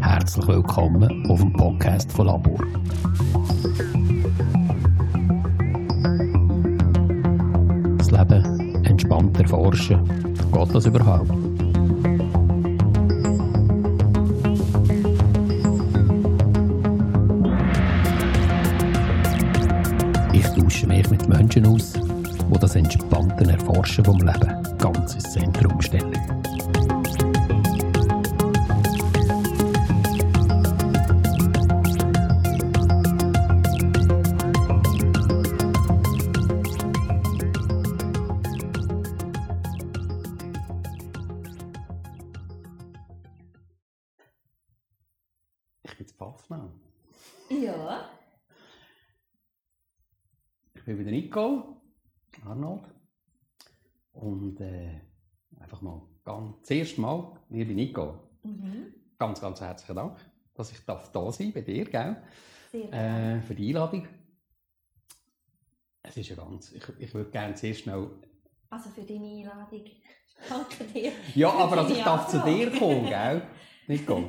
Herzlich willkommen auf dem Podcast von Labor. Das Leben entspannt erforschen. Geht das überhaupt? Ich tausche mich mit Menschen aus, die das entspannte Erforschen vom Leben ganz ins Zentrum stellen. Erste Mal, liebe Nico, Mhm. ganz, ganz herzlichen Dank, dass ich darf da sein bei dir, gell? Äh, für die Einladung. Es ist ja ganz, ich, ich würde gerne sehr schnell, Also für deine Einladung. Danke dir. ja, aber also ich darf zu dir kommen, gell? Nico.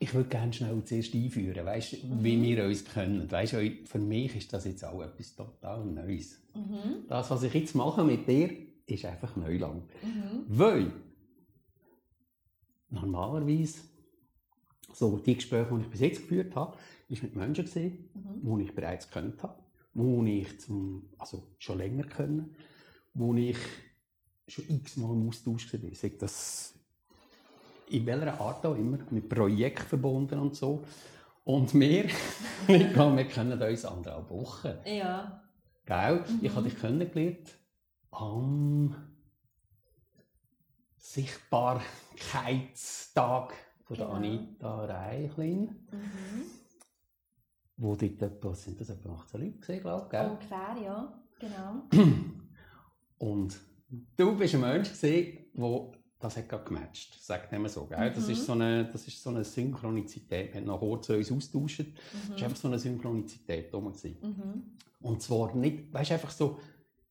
Ich würde gerne schnell zuerst einführen, weißt, wie Mhm. wir uns kennen. Weißt, für mich ist das jetzt auch etwas total Neues. Mhm. Das, was ich jetzt mache mit dir, ist einfach Neuland. Mhm. Weil normalerweise so die Gespräche, die ich bis jetzt geführt habe, ist mit Menschen gesehen, Mhm. die ich bereits kennt habe, wo ich zum, also schon länger kenne, wo ich schon x-mal im Austausch war. Sei das in welcher Art auch immer, mit Projekten verbunden und so. Und wir, wir kennen uns anderthalb Wochen. Ja. Gell? Ich Mhm. habe dich kennengelernt am Sichtbarkeitstag von der Genau. Anita Reichlin, Mhm. wo dort etwa, sind das etwa 18 Leute gesehen, glaube ich, gell? Ungefähr, ja. Genau. Und du bist ein Mensch gesehen, wo das hat gerade gematcht, sagt man so, gell? Das Mhm. ist so eine, das ist so eine Synchronizität. Wir haben noch kurz uns austauscht. Mhm. Das war einfach so eine Synchronizität. Mhm. Und zwar nicht, weißt du, einfach so,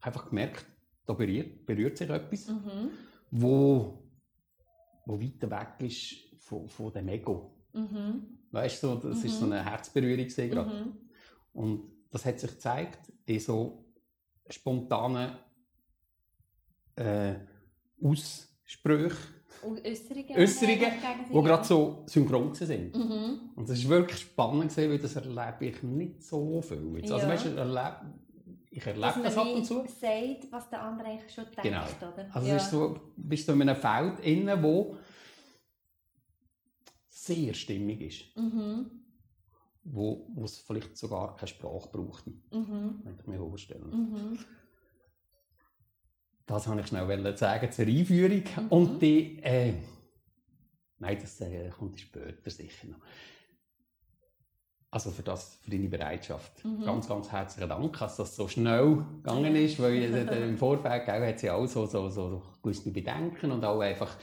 einfach gemerkt, da berührt, berührt sich etwas. Mhm. wo, wo weiter weg ist von, von dem Ego. Mhm. Weißt du, das ist Mhm. so eine Herzberührung gerade. Mhm. Und das hat sich gezeigt in so spontanen äh, Aussprüchen, Und Äußerungen. Die gerade so synchron sind. Mhm. Und das ist wirklich spannend weil das erlebe ich nicht so viel. Jetzt. Also Ja. weißt du, erlebe, ich erlebe das ab und zu. sagt, was der andere eigentlich schon denkt, Genau. oder? Also ja. so, bist du in einem Feld innen, wo sehr stimmig ist. Mhm. wo, wo es vielleicht sogar keine Sprache braucht, Mhm. wenn ich mir vorstelle. Mhm. Das wollte ich schnell sagen zur Einführung. Mhm. Und die, äh, nein, das äh, kommt später sicher noch. Also für, das, für deine Bereitschaft. Mhm. Ganz, ganz herzlichen Dank, dass das so schnell gegangen ist, weil äh, im Vorfeld hat sie auch so, so, so gewisse Bedenken und auch einfach,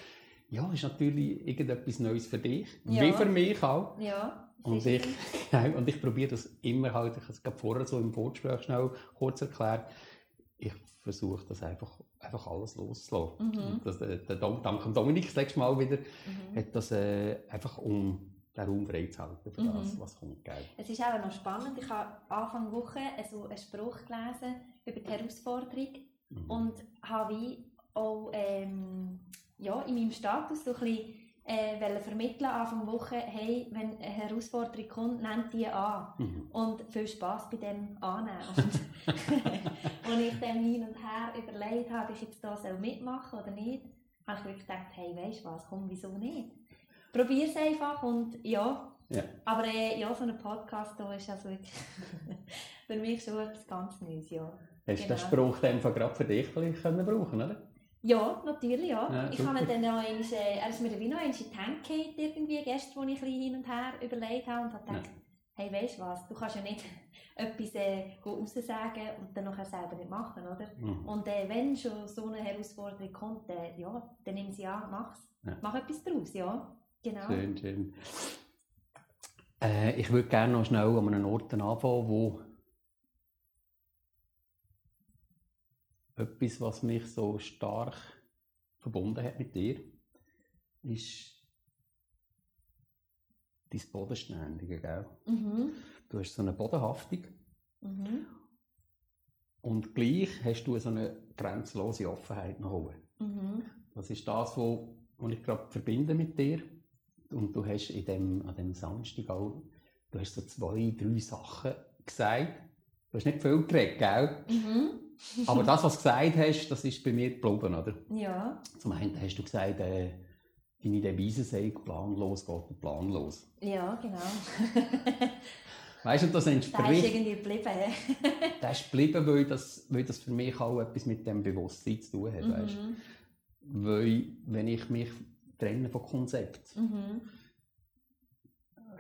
ja, ist natürlich irgendetwas Neues für dich, Ja. wie für mich auch. Ja. Und ich, und ich probiere das immer halt, ich habe es vorher so im Vorgespräch schnell kurz erklärt, ich versuche das einfach, einfach alles loszulassen. Mhm. Und Das, der, der Dom, dank dem Dominik das letzte Mal wieder, Mhm. hat das äh, einfach um den Raum freizuhalten für das, Mhm. was kommt. Gell? Es ist auch noch spannend. Ich habe Anfang Woche so einen Spruch gelesen über die Herausforderung Mhm. und habe wie auch ähm, ja, in meinem Status so ein bisschen äh, vermitteln Anfang Woche, hey, wenn eine Herausforderung kommt, nehmt die an. Mhm. Und viel Spass bei dem Annehmen. Und als ich dann hin und her überlegt habe, ob ich jetzt da soll mitmachen oder nicht, habe ich wirklich gedacht, hey, weißt du was, komm, wieso nicht? Probier es einfach und ja. Ja. Aber äh, ja, so ein Podcast da ist also wirklich für mich schon etwas ganz Neues, ja. Hast du den Genau. Spruch dann gerade für dich können brauchen oder? Ja, natürlich, ja. Ja, ich habe dann noch einmal, äh, er ist mir wie noch einmal in die gefallen, irgendwie, gestern, als ich ein bisschen hin und her überlegt habe und habe gedacht, hey, weißt du was, du kannst ja nicht etwas äh, raussagen und dann nachher selber nicht machen, oder? Mhm. Und äh, wenn schon so eine Herausforderung kommt, äh, ja, dann nimm sie an, mach's. Ja. Mach etwas draus, ja. Genau. Schön, schön. Äh, ich würde gerne noch schnell an einem Ort anfangen, wo etwas, was mich so stark verbunden hat mit dir, ist dein Bodenständige, gell? Mhm. Du hast so eine Bodenhaftung Mhm. und gleich hast du so eine grenzenlose Offenheit nach oben. Mhm. Das ist das, was was ich gerade verbinde mit dir. Und du hast in dem, an dem Samstag auch, du hast so zwei, drei Sachen gesagt. Du hast nicht viel geredet, gell? Mhm. Aber das, was du gesagt hast, das ist bei mir geblieben, oder? Ja. Zum einen hast du gesagt, äh, deine Devise sei, planlos geht planlos. Ja, genau. Weißt du, und das Da ist entspricht, irgendwie geblieben. das ist geblieben, weil das, weil das für mich auch etwas mit dem Bewusstsein zu tun hat, weißt? Mhm. Weil, wenn ich mich trenne von Konzept, Mhm.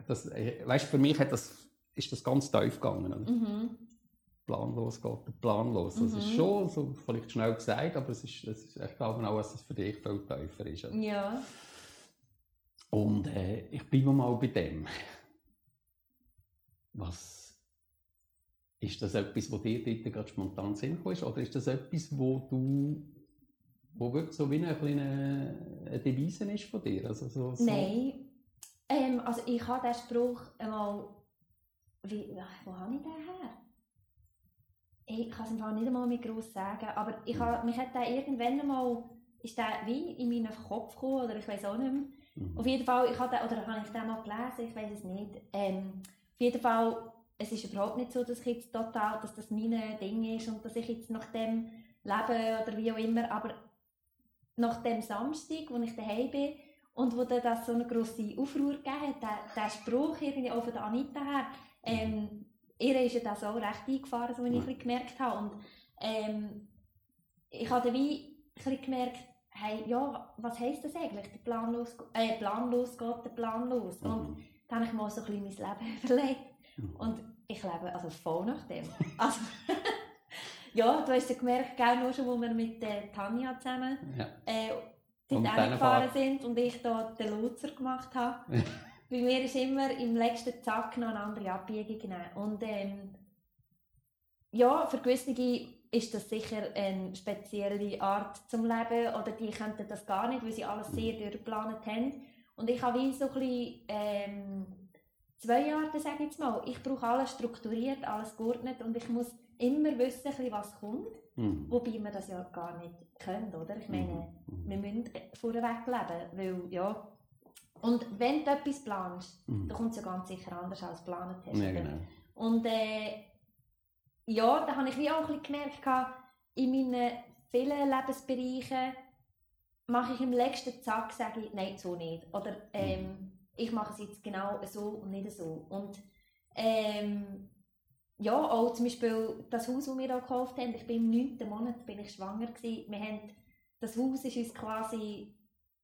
das, äh, weißt, für mich hat das, ist das ganz tief gegangen. Mhm. Planlos geht und planlos. Das ist Mhm. schon so vielleicht schnell gesagt, aber es ist, es ist, ich glaube auch, dass es für dich viel tiefer ist. oder? Ja. Und äh, ich bleibe mal bei dem. Was ist das etwas, wo dir dort gerade spontan Sinn ist, oder ist das etwas, wo du wo wirklich so wie eine kleine eine Devise ist von dir? Also so, so Nein. Ähm, also ich habe diesen Spruch einmal... Wie, wo habe ich den her? Ich kann es im Fall nicht einmal mehr gross sagen, aber ich habe, mich hat der irgendwann einmal... Ist der wie in meinen Kopf gekommen, oder ich weiß auch nicht mehr. Mhm. Auf jeden Fall, ich habe den, oder habe ich den mal gelesen, ich weiß es nicht. Ähm, auf jeden Fall, es ist überhaupt nicht so, dass ich jetzt total, dass das mein Ding ist und dass ich jetzt nach dem lebe oder wie auch immer, aber nach dem Samstag, wo ich daheim bin und wo dann das so eine grosse Aufruhr gegeben hat, der, der Spruch irgendwie auch von der Anita her, ähm, ihr ist ja das auch recht eingefahren, so wie ich gemerkt habe und ähm, ich habe dann wie ein gemerkt, hey, ja, was heisst das eigentlich, der planlos, äh, planlos geht der Plan los und Mhm. dann habe ich mal so ein bisschen mein Leben überlegt Mhm. und ich lebe also voll nach dem. Also, ja, du hast ja gemerkt, gell, nur schon, wo wir mit äh, Tanja zusammen ja. äh, dort gefahren sind und ich da den Lotser gemacht habe. Bei mir ist immer im letzten Zack noch eine andere Abbiegung genommen. Und ähm, ja, für gewisse ist das sicher eine spezielle Art zum Leben oder die könnten das gar nicht, weil sie alles sehr durchgeplant haben. Und ich habe wie so ein bisschen, ähm, zwei Arten, sage ich jetzt mal. Ich brauche alles strukturiert, alles geordnet und ich muss immer wissen, was kommt. Mhm. Wobei wir das ja gar nicht können, oder? Ich meine, Mhm. wir müssen vorweg leben, weil, ja. Und wenn du etwas planst, Mhm. dann kommt es ja ganz sicher anders als geplant hast. Ja, genau. Und äh, ja, da habe ich wie auch ein bisschen gemerkt, in meinen vielen Lebensbereichen mache ich im letzten Zack, sage ich, nein, so nicht. Oder ähm, ich mache es jetzt genau so und nicht so. Und ähm, ja, auch zum Beispiel das Haus, das wir hier gekauft haben, ich bin im neunten Monat bin ich schwanger gewesen. Wir haben, das Haus ist uns quasi,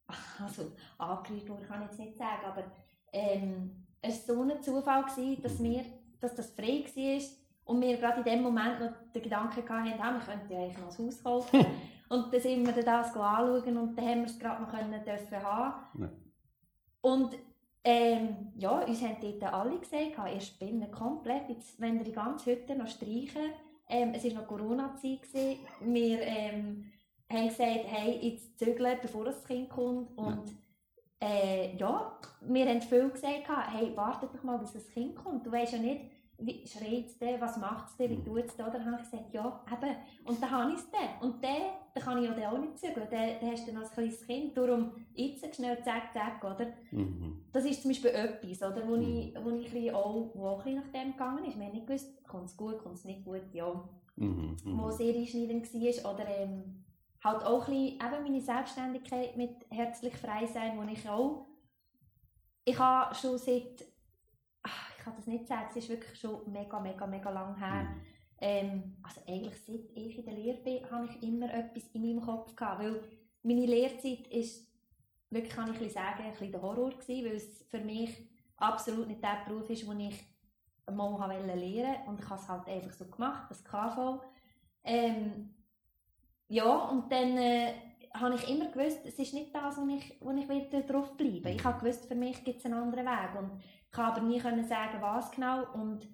also angerührt worden, kann ich jetzt nicht sagen, aber ähm, es war so ein Zufall, gewesen, dass, wir, dass das frei war und wir gerade in dem Moment noch den Gedanken hatten, ah, wir könnten ja eigentlich noch ein Haus kaufen. und dann sind wir dann das anschauen und dann haben wir es gerade noch können dürfen haben. Ja. Und ähm, ja, uns haben dort alle gesagt, «Ah, ihr spinnt komplett, jetzt ihr die ganze Hütte noch streichen. Ähm, es war noch Corona-Zeit. Wir ähm, haben gesagt, hey, jetzt zügeln, bevor das Kind kommt. Und äh, ja, wir haben viel gesagt, hey, wartet doch mal, bis das Kind kommt. Du weißt ja nicht, schreit es denn, was macht es denn, wie tut es denn? Dann habe ich gesagt, ja, eben. Und dann habe ich es dann. Und dann, dann kann ich ja auch nicht zügeln. Dann, dann hast du dann als kleines Kind. Darum jetzt schnell zack, zack, oder? Mhm. Das ist zum Beispiel etwas, oder, wo, Mhm. ich, wo, ich auch, wo auch ein nach dem gegangen ist. Wir haben nicht gewusst, kommt es gut, kommt es nicht gut, ja. Mhm. Wo Mhm. sehr einschneidend war. Oder ähm, halt auch ein bisschen, eben meine Selbstständigkeit mit herzlich frei sein, wo ich auch, ich habe schon seit, ich kann das nicht sagen, es ist wirklich schon mega, mega, mega lang her. Mhm. Ähm, also eigentlich seit ich in der Lehre bin, habe ich immer etwas in meinem Kopf gehabt, weil meine Lehrzeit ist wirklich, kann ich sagen, ein bisschen der Horror gewesen, weil es für mich absolut nicht der Beruf ist, den ich mal wollte lernen und ich habe es halt einfach so gemacht, das KV. Ähm, ja, und dann äh, habe ich immer gewusst, es ist nicht das, wo ich, wo ich will drauf bleiben Ich habe gewusst, für mich gibt es einen anderen Weg und kann aber nie können sagen, was genau und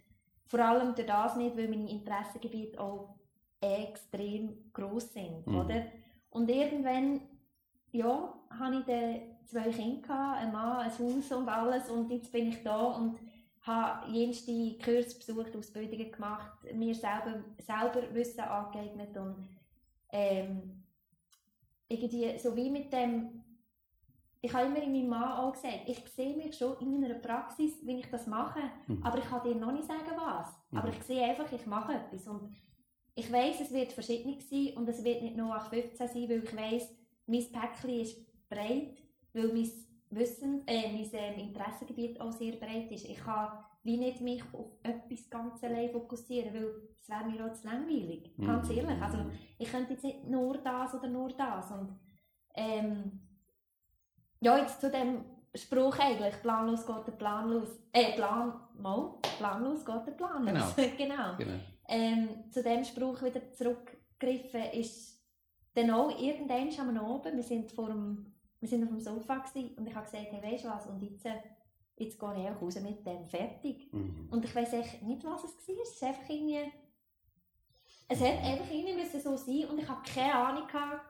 vor allem durch das nicht, weil meine Interessengebiete auch extrem groß sind, Mhm. oder? Und irgendwann, ja, hatte ich dann zwei Kinder, einen Mann, ein Haus und alles und jetzt bin ich da und habe jenste Kurse besucht, Ausbildungen gemacht, mir selber, selber Wissen angeeignet und ähm, irgendwie so wie mit dem ich habe immer in meinem Mann auch gesagt, ich sehe mich schon in meiner Praxis, wie ich das mache, Mhm. aber ich kann dir noch nicht sagen, was. Mhm. Aber ich sehe einfach, ich mache etwas und ich weiß, es wird verschieden sein und es wird nicht nur 15 sein, weil ich weiß, mein Päckchen ist breit, weil mein Wissen, äh, mein ähm, Interessengebiet auch sehr breit ist. Ich kann wie nicht mich auf etwas ganz allein fokussieren, weil es wäre mir auch zu langweilig, ganz Mhm. ehrlich. Also ich könnte jetzt nicht nur das oder nur das und ähm, ja, jetzt zu dem Spruch eigentlich, planlos geht der Plan los. Äh, Plan, mal, planlos geht der Plan los. genau. Genau. Ähm, zu dem Spruch wieder zurückgegriffen ist dann auch irgendwann am Abend, wir sind, vor dem, wir sind auf dem Sofa gewesen, und ich habe gesagt, hey, weißt du was, und jetzt, äh, jetzt gehe ich auch raus mit dem, fertig. Mhm. Und ich weiß echt nicht, was es war, es ist einfach irgendwie, es hat einfach irgendwie müssen so sein und ich habe keine Ahnung gehabt,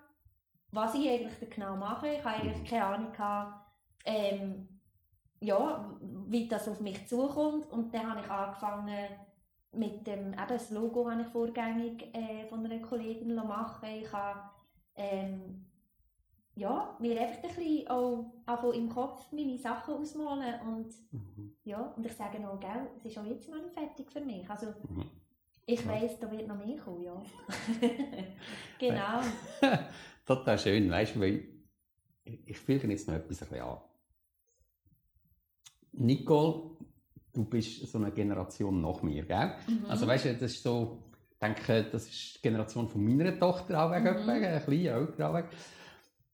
was ich eigentlich genau mache. Ich habe eigentlich keine Ahnung gehabt, ähm, ja, wie das auf mich zukommt. Und dann habe ich angefangen mit dem, eben das Logo habe ich vorgängig äh, von einer Kollegin machen Ich habe ähm, ja, mir einfach ein bisschen auch, auch im Kopf meine Sachen ausmalen und Mhm. ja, und ich sage noch, gell, es ist auch jetzt nicht fertig für mich. Also Mhm. ich Ja. weiss, da wird noch mehr kommen, ja. genau. Total schön, weißt du, weil ich, füge jetzt noch etwas ein bisschen an. Nicole, du bist so eine Generation nach mir, gell? Mhm. Also weißt du, das ist so, ich denke, das ist die Generation von meiner Tochter auch weg, Mhm. mhm. ein bisschen älter auch weg.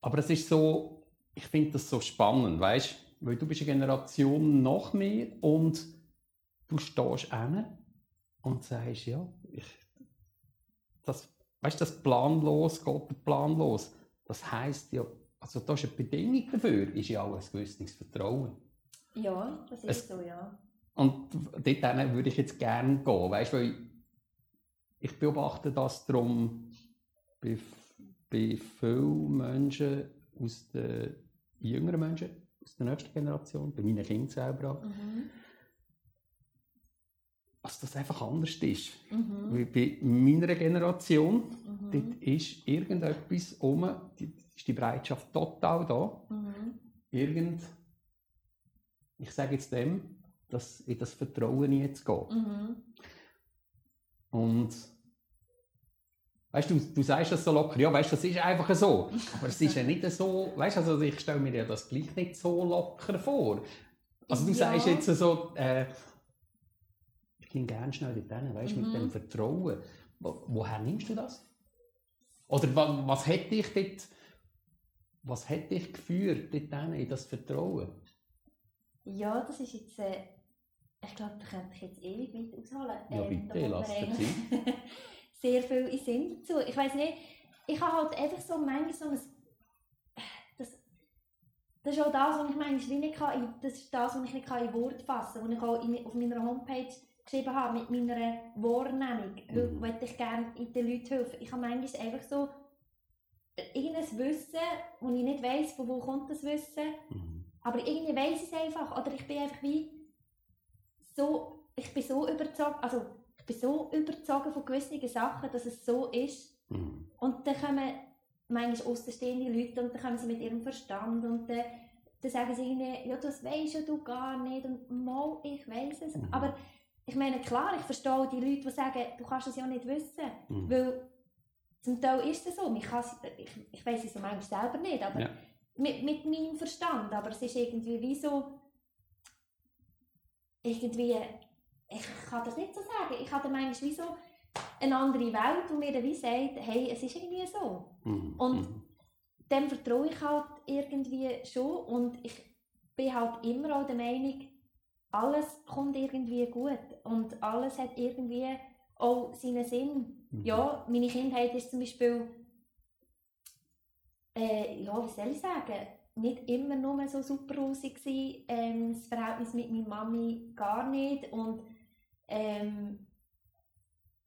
Aber es ist so, ich finde das so spannend, weißt du, weil du bist eine Generation nach mir und du stehst hin und sagst, ja, ich, das, weißt du, das planlos geht planlos. Das heisst ja, also da ist eine Bedingung dafür, ist ja auch ein gewisses Vertrauen. ja, das ist Es- so, ja. Und dort würde ich jetzt gerne gehen, weißt du, weil ich beobachte das darum bei, bei vielen Menschen aus den jüngeren Menschen, aus der nächsten Generation, bei meinen Kindern selber auch, Mhm. Dass das einfach anders ist. Mhm. Weil bei meiner Generation, Mhm. dort ist irgendetwas um, die, ist die Bereitschaft total da, Mhm. irgend, ich sage jetzt dem, dass in das Vertrauen jetzt geht. Mhm. Und weißt du, du sagst das so locker, ja, weißt das ist einfach so. Aber es ist ja nicht so, weißt du, also ich stelle mir ja das gleich nicht so locker vor. Also du Ja. sagst jetzt so, äh, ich gehe gerne schnell dort hin, weißt du, Mhm. mit dem Vertrauen. Wo, woher nimmst du das? Oder wa, was hat dich dort, was hat dich geführt dort in das Vertrauen? Ja, das ist jetzt, äh, ich glaube, da könnte ich jetzt ewig weit ausholen. Ja, da bitte, mir lass dir sehr viel in Sinn dazu. Ich weiß nicht, ich habe halt einfach so manchmal so ein, das, das ist auch das, was ich manchmal nicht kann, das ist das, was ich nicht in Wort fassen kann, was ich auch in, auf meiner Homepage geschrieben habe, mit meiner Wahrnehmung, weil Mhm. möchte ich gerne den Leuten helfen. Ich habe manchmal einfach so irgendein Wissen, wo ich nicht weiss, von wo kommt das Wissen, Mhm. aber irgendwie weiss ich es einfach. Oder ich bin einfach wie so, ich bin so überzeugt, also ich bin so überzogen von gewissen Sachen, dass es so ist. Mhm. Und dann kommen manchmal außenstehende Leute und dann kommen sie mit ihrem Verstand und dann, dann sagen sie ihnen, ja das weisst ja du gar nicht und mal, ich weiss es. Mhm. Aber ich meine, klar, ich verstehe die Leute, die sagen, du kannst es ja nicht wissen. Mhm. Weil zum Teil ist es so, kann's- ich, ich weiß es manchmal selber nicht, aber Ja. mit, mit meinem Verstand, aber es ist irgendwie wie so, irgendwie, ich kann das nicht so sagen, ich habe manchmal wie so eine andere Welt, die mir dann wie sagt, hey, es ist irgendwie so. Mhm. Und- Mhm. Dem vertraue ich halt irgendwie schon und ich bin halt immer auch der Meinung, alles kommt irgendwie gut und alles hat irgendwie auch seinen Sinn. Mhm. Ja, meine Kindheit ist zum Beispiel, äh, ja, wie soll ich sagen, nicht immer nur so super rosig gewesen. Ähm, das Verhältnis mit meiner Mami gar nicht und ähm,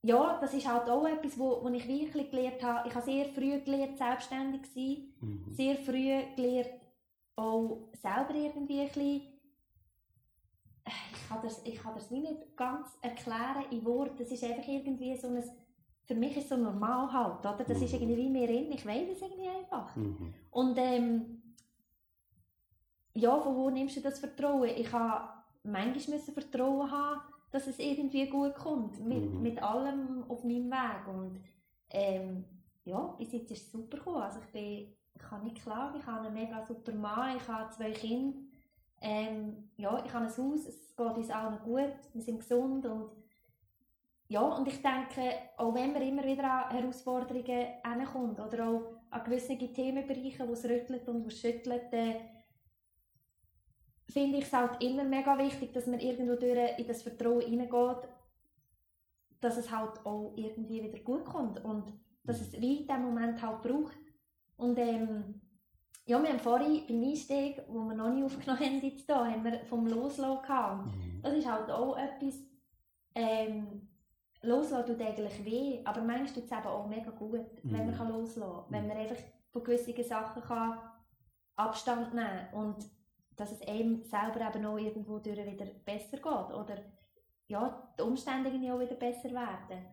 ja, das ist halt auch etwas, wo, wo ich wirklich gelernt habe. Ich habe sehr früh gelernt, selbstständig zu sein. Mhm. Sehr früh gelernt, auch selber irgendwie ein bisschen ich kann das, ich kann das wie nicht ganz erklären in Worten. Das ist einfach irgendwie so ein, für mich ist es so normal halt, oder? Das ist Mhm. irgendwie wie mir in, ich weiß es irgendwie einfach. Mhm. Und ähm, ja, von wo nimmst du das Vertrauen? Ich habe manchmal müssen Vertrauen haben, dass es irgendwie gut kommt, mit, Mhm. mit allem auf meinem Weg. Und ähm, ja, bis jetzt ist es super gekommen. Also ich, bin, ich kann nicht klagen, ich habe einen mega super Mann, ich habe zwei Kinder. Ähm, ja, ich habe ein Haus, es geht uns allen gut, wir sind gesund und ja, und ich denke, auch wenn man immer wieder an Herausforderungen hinkommt oder auch an gewisse Themenbereiche, wo es rüttelt und wo es schüttelt, äh, finde ich es halt immer mega wichtig, dass man irgendwo durch in das Vertrauen hineingeht, dass es halt auch irgendwie wieder gut kommt und dass es wie in diesem Moment halt braucht. Und ähm, ja, wir haben vorhin beim Einstieg, wo wir noch nicht aufgenommen haben, jetzt hier, haben wir vom Loslassen gehabt. Mhm. Das ist halt auch etwas, ähm, loslassen tut eigentlich weh, aber manchmal tut es eben auch mega gut, wenn man Mhm. kann loslassen kann. Wenn man einfach von gewissen Sachen kann Abstand nehmen kann und dass es einem selber eben auch irgendwo durch wieder besser geht oder ja, die Umstände auch wieder besser werden.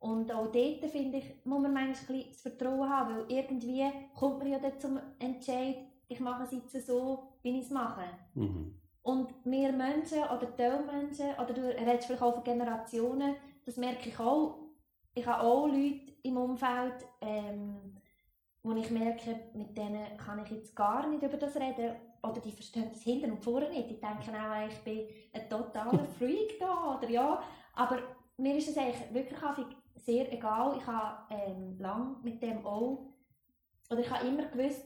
Und auch dort, finde ich, muss man manchmal das Vertrauen haben, weil irgendwie kommt man ja dann zum Entscheid, ich mache es jetzt so, wie ich es mache. Mhm. Und wir Menschen oder Teilmenschen, oder du redest vielleicht auch von Generationen, das merke ich auch. Ich habe auch Leute im Umfeld, ähm, wo ich merke, mit denen kann ich jetzt gar nicht über das reden. Oder die verstehen das hinten und vorne nicht. Die denken auch, ich bin ein totaler Freak da. Oder ja. Aber mir ist es eigentlich wirklich häufig sehr egal. Ich habe ähm, lange mit dem auch, oder ich habe immer gewusst,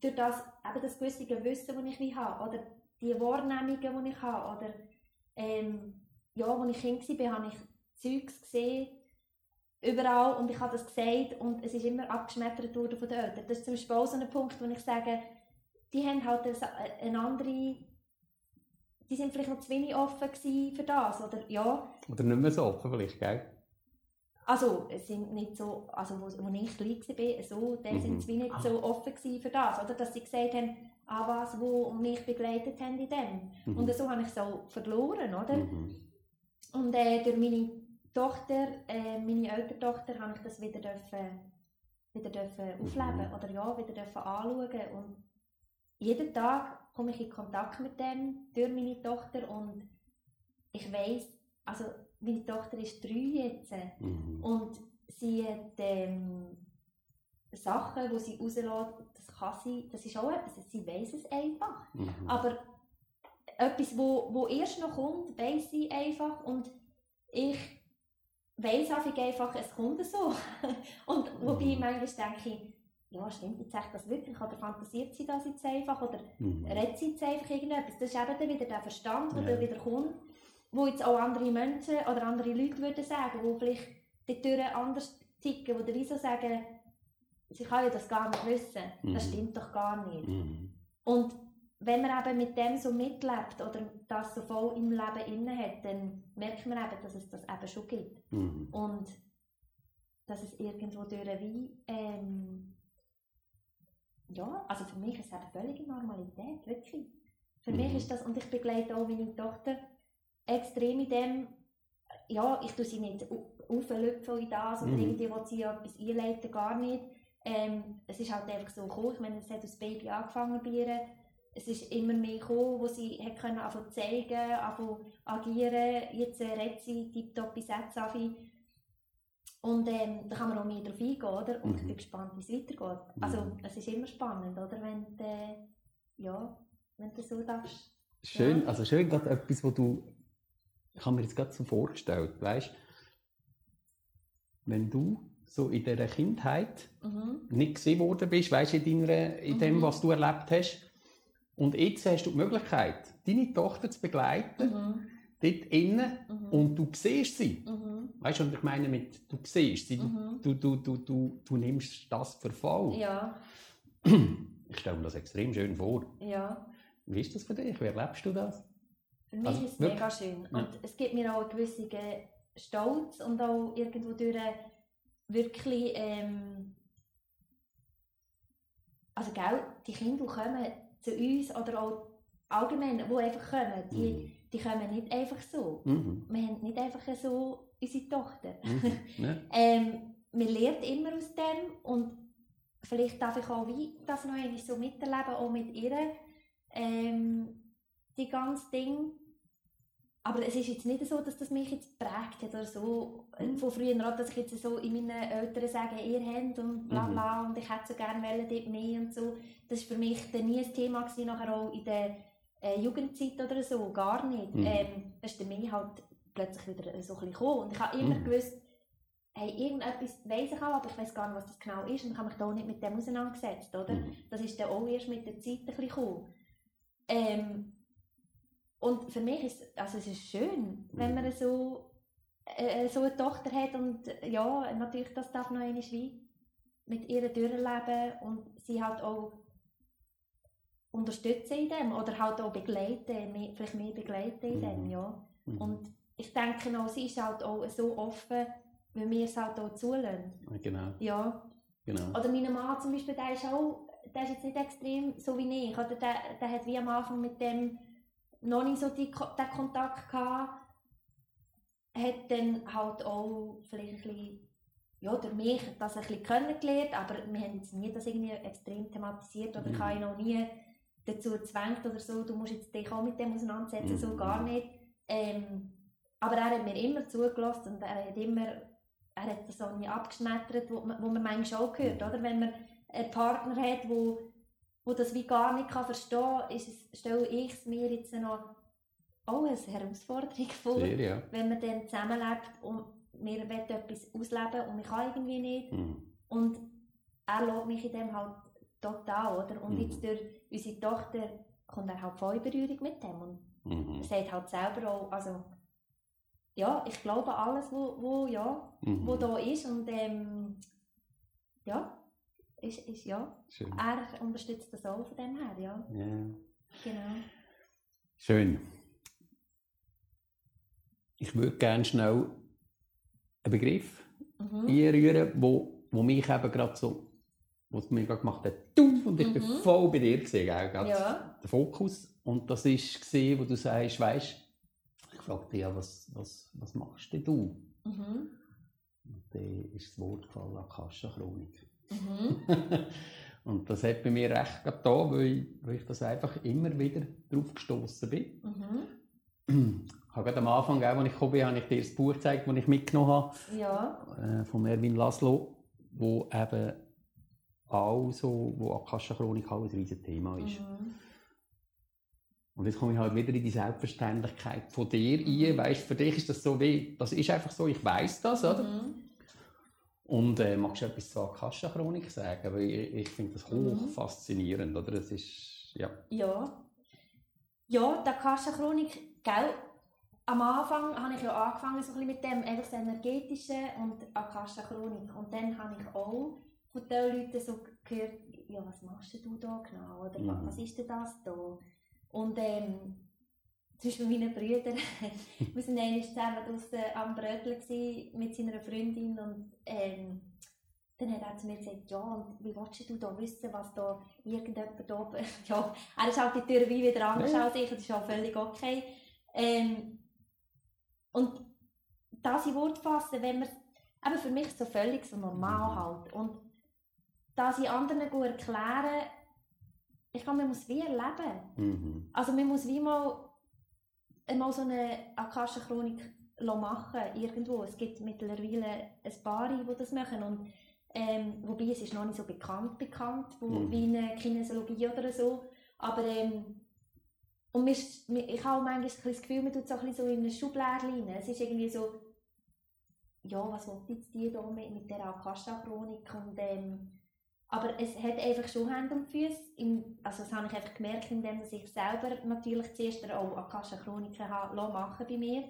durch das, eben das gewisse Wissen, das ich wie habe, oder die Wahrnehmungen, die ich habe, oder ähm, ja, als ich Kind war, habe ich Zeugs gesehen, überall, und ich habe das gesagt, und es ist immer abgeschmettert worden von Eltern. Das ist zum Beispiel auch so ein Punkt, wo ich sage, die haben halt eine, andere, die sind vielleicht noch zu wenig offen für das, oder ja, Oder nicht mehr so offen vielleicht, gell? Also, es sind nicht so, also wo, wo ich klein war, so, die Mhm. sind sie wie nicht so offen gewesen für das, oder? Dass sie gesagt haben, ah, was, wo mich begleitet haben in dem. Mhm. Und so habe ich es auch verloren, oder? Mhm. Und äh, durch meine Tochter, äh, meine ältere Tochter, habe ich das wieder dürfen, wieder dürfen aufleben, Mhm. oder ja, wieder dürfen anschauen. Und jeden Tag komme ich in Kontakt mit dem, durch meine Tochter, und ich weiß, also, meine Tochter ist drei jetzt, Mhm. und sie hat ähm, Sachen, die sie rauslässt, das kann sie, das ist auch etwas, sie weiß es einfach. Mhm. Aber etwas, wo, wo erst noch kommt, weiß sie einfach und ich weiß einfach, es kommt so. und wobei Mhm. manchmal denke ich, ja stimmt jetzt echt das wirklich oder fantasiert sie das jetzt einfach oder Mhm. redet sie jetzt einfach irgendetwas. Das ist eben dann wieder der Verstand, der Ja. wieder kommt, wo jetzt auch andere Menschen oder andere Leute würden sagen, die vielleicht dort anders ticken, die dann wie so sagen, sie kann ja das gar nicht wissen. Das Mhm. stimmt doch gar nicht. Mhm. Und wenn man eben mit dem so mitlebt oder das so voll im Leben inne hat, dann merkt man eben, dass es das eben schon gibt. Mhm. Und dass es irgendwo durch wie, ähm, ja, also für mich ist es eben völlige Normalität, wirklich. Für Mhm. mich ist das, und ich begleite auch meine Tochter extrem in dem, ja, ich tue sie nicht au- auflüpfen in das oder Mhm. irgendwie will sie ja etwas einleiten, gar nicht. Ähm, es ist halt einfach so gekommen, ich meine, es hat als Baby angefangen bei ihr, es ist immer mehr gekommen, wo sie hat können anfangen zeigen, anfangen agieren, jetzt äh, redet sie tiptop Sätze an. Und ähm, da kann man auch mehr drauf eingehen, oder? Und ich Mhm. bin gespannt, wie es weitergeht. Also, Mhm. es ist immer spannend, oder? Wenn du, äh, ja, wenn du so darfst. Schön, Ja. also schön gerade etwas, wo du, ich habe mir jetzt gerade so vorgestellt, weißt, wenn du so in dieser Kindheit Mhm. nicht gesehen worden bist, weißt in, deiner, in dem, Mhm. was du erlebt hast, und jetzt hast du die Möglichkeit, deine Tochter zu begleiten, Mhm. dort innen, Mhm. und du siehst sie. Mhm. Weißt du, und ich meine mit, du siehst sie, Mhm. du, du, du, du, du nimmst das für voll. Ja, Ich stelle mir das extrem schön vor. ja. Wie ist das für dich? Wie erlebst du das? Für mich Also ist es mega schön. Ja. Und es gibt mir auch eine gewisse stolz und auch irgendwo durch wirklich, ähm, also gell, die Kinder, die kommen zu uns oder auch allgemein, die einfach kommen, die, Mhm. die kommen nicht einfach so. Mhm. Wir haben nicht einfach so unsere Tochter. Mhm. Ne? Ähm, man lernt immer aus dem und vielleicht darf ich auch wie das noch so miterleben, auch mit ihr, ähm, die ganze Ding. Aber es ist jetzt nicht so, dass das mich jetzt prägt hat oder so, Mhm. von früher an, dass ich jetzt so in meinen Eltern sage, ihr habt und bla bla und ich hätte so gerne dort mehr und so. Das war für mich dann nie ein Thema, gewesen, nachher auch in der äh, Jugendzeit oder so, gar nicht. Mhm. Ähm, das ist dann mir halt plötzlich wieder so ein bisschen gekommen. Und ich habe immer Mhm. gewusst, hey, irgendetwas weiss ich auch, aber ich weiß gar nicht, was das genau ist und ich habe mich da auch nicht mit dem auseinandergesetzt, oder? Mhm. Das ist dann auch erst mit der Zeit ein bisschen gekommen. Ähm, und für mich ist also es ist schön, wenn man so, äh, so eine Tochter hat und äh, ja, natürlich, das darf noch einmal wie mit ihr durchleben und sie halt auch unterstützen in dem oder halt auch begleiten, mehr, vielleicht mehr begleiten in dem, Mhm. ja. Mhm. Und ich denke auch, sie ist halt auch so offen, weil wir es halt auch zulassen. Genau, Ja. genau. Oder mein Mann zum Beispiel, der ist auch, der ist jetzt nicht extrem so wie ich. Oder der, der hat wie am Anfang mit dem noch nicht so die, Ko- den Kontakt gehabt. Hat dann halt auch vielleicht ein bisschen, ja, durch mich das ein bisschen kennengelernt, aber wir haben nie das irgendwie extrem thematisiert oder ich Mhm. habe ihn noch nie dazu gezwängt oder so, du musst jetzt dich auch mit dem auseinandersetzen, so Mhm. gar nicht. Ähm, aber er hat mir immer zugelassen und er hat immer, er hat das auch nie abgeschmettert, wo, man- wo man manchmal auch hört, Mhm. oder? Wenn man einen Partner hat, wo, wo das wie gar nicht kann verstehen kann, ist es, stelle ich es mir jetzt noch auch als Herausforderung vor, Sehr, ja. wenn man dann zusammenlebt und wir wollen etwas ausleben und ich kann irgendwie nicht. Mhm. Und er lässt mich in dem halt total, oder? Und Mhm. jetzt durch unsere Tochter kommt er halt voll in Berührung mit dem und Mhm. er sagt halt selber auch, also ja, ich glaube alles, wo, wo, ja, Mhm. wo da ist und ähm, ja, ist, ist, ja, Schön. er unterstützt das auch von dem her, ja, Ja. genau. Schön. Ich würde gerne schnell einen Begriff Mhm. einrühren, wo, wo mich eben gerade so, wo es mir gerade gemacht hat, du, und ich bin Mhm. voll bei dir gesehen, Ja, der Fokus. Und das ist gesehen, wo du sagst, weißt, ich frage dich ja, was, was, was machst denn du? mhm. Und dann ist das Wort gefallen, Akasha-Chronik. Mhm. Und das hat bei mir recht da, weil ich, weil ich das einfach immer wieder drauf gestoßen bin. Mhm. Ich habe am Anfang, als ich gekommen bin, habe ich dir das Buch gezeigt, das ich mitgenommen habe, Ja, äh, von Erwin Laszlo, wo eben auch so, wo Akasha-Chronik auch ein riesiges Thema ist. mhm. Und jetzt komme ich halt wieder in die Selbstverständlichkeit von dir ein. Weißt, für dich ist das so wie, das ist einfach so, ich weiß das, oder? Mhm. Und äh, magst du etwas zur Akasha-Chronik sagen? Weil ich, ich finde das Mhm. hoch faszinierend, oder? Es ist, ja. Ja. Ja, die Akasha-Chronik, gell? Am Anfang habe ich ja angefangen so ein bisschen mit dem das Energetischen und Akasha-Chronik. Und dann habe ich auch von den Leuten so gehört, ja, was machst du da genau? Oder Mhm. was ist denn das da? Und ähm, zwischen meinen Brüdern, wir waren einmal zusammen draussen am Bröteln mit seiner Freundin und ähm, dann hat er zu mir gesagt, ja, und wie willst du da wissen, was da irgendjemand da oben... Ja, er ist halt die Tür wie wieder anders Ja. als ich, das ist auch völlig okay. Ähm, und das in Wort fassen, wenn man eben für mich so völlig so normal Mhm. halt. Und das in anderen gut erklären, ich glaube, man muss wie erleben. Mhm. Also man muss wie mal, mal so eine Akasha-Chronik machen irgendwo. Es gibt mittlerweile ein paar, die das machen. Und, ähm, wobei es ist noch nicht so bekannt bekannt, wo, Mhm. wie eine Kinesiologie oder so. Aber ähm, und mir, ich habe manchmal das Gefühl, man tut es auch so in eine Schublade rein. Es ist irgendwie so, ja, was will jetzt die da mit, mit der Akasha-Chronik? Und, ähm, aber es hat einfach schon Hände und Füße. Also das habe ich einfach gemerkt, indem ich selber natürlich zuerst auch Akasha-Chroniken habe lassen machen bei mir.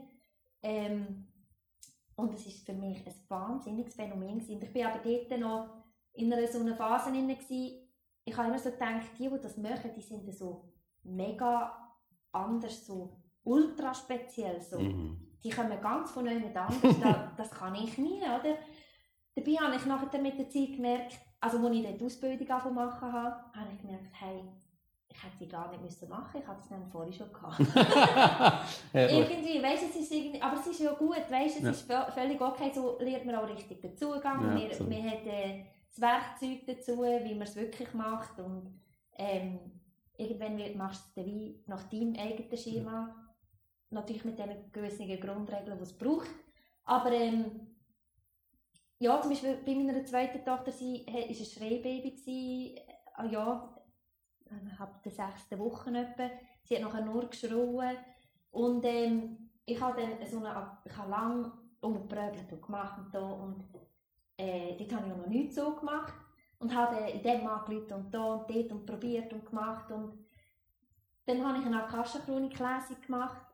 Ähm, und es ist für mich ein wahnsinniges Phänomen gewesen. Ich bin aber dort noch in einer so einer Phase drin gewesen. Ich habe immer so gedacht, die, die das machen, die sind so mega anders, so ultra speziell. So. Mhm. die kommen ganz von jemand anders, das, das kann ich nie, oder? Dabei habe ich nachher mit der Zeit gemerkt, also als ich dann die Ausbildung machen habe, habe ich gemerkt, hey, ich hätte sie gar nicht müssen machen. Ich hatte es nämlich vorher schon gehabt. Ja, irgendwie, weißt es ist irgendwie, aber es ist ja gut, weißt es Ja. ist vö- völlig okay, so lernt man auch richtig den Zugang, Ja, man, absolut. man hat äh, das Werkzeug dazu, wie man es wirklich macht. Und ähm, irgendwann wird, machst du es wie nach deinem eigenen Schema, natürlich mit den gewissen Grundregeln, die es braucht, aber ähm, ja, zum Beispiel bei meiner zweiten Tochter, sie war ein Schreibaby, gewesen, ah ja, ab der sechsten Woche etwa. Sie hat nachher nur geschrien. Und ähm, ich habe dann so eine, ich habe lange umgeprügelt und gemacht und da und äh, dort habe ich noch nichts so gemacht. Und habe in dem angerufen und da und dort und probiert und gemacht und dann habe ich eine Akasha-Chronik-Lesung gemacht.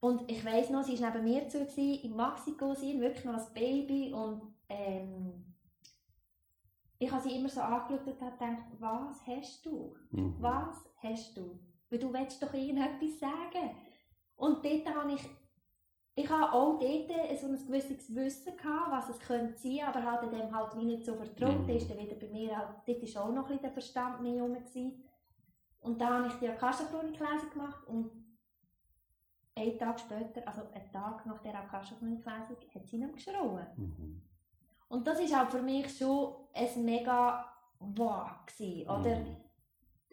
Und ich weiss noch, sie war neben mir zu, gewesen, in Mexiko, sie wirklich noch als Baby und ähm, ich habe sie immer so angeschaut und habe gedacht, was hast du? Mhm. Was hast du? Weil du willst doch irgendetwas sagen. Und dort habe ich, ich habe auch dort so ein gewisses Wissen gehabt, was es könnte sein, aber hatte dem halt wie nicht so vertraut. Mhm. Da ist dann wieder bei mir halt, dort war auch noch ein bisschen der Verstand mehr rum. Gewesen. Und dann habe ich die Akasha-Chronik-Lesung gemacht und einen Tag später, also einen Tag nach der Akasha-Chronik-Lesung, hat sie mehr geschrien. Mhm. Und das war halt für mich schon ein mega wow gewesen, oder? Mhm.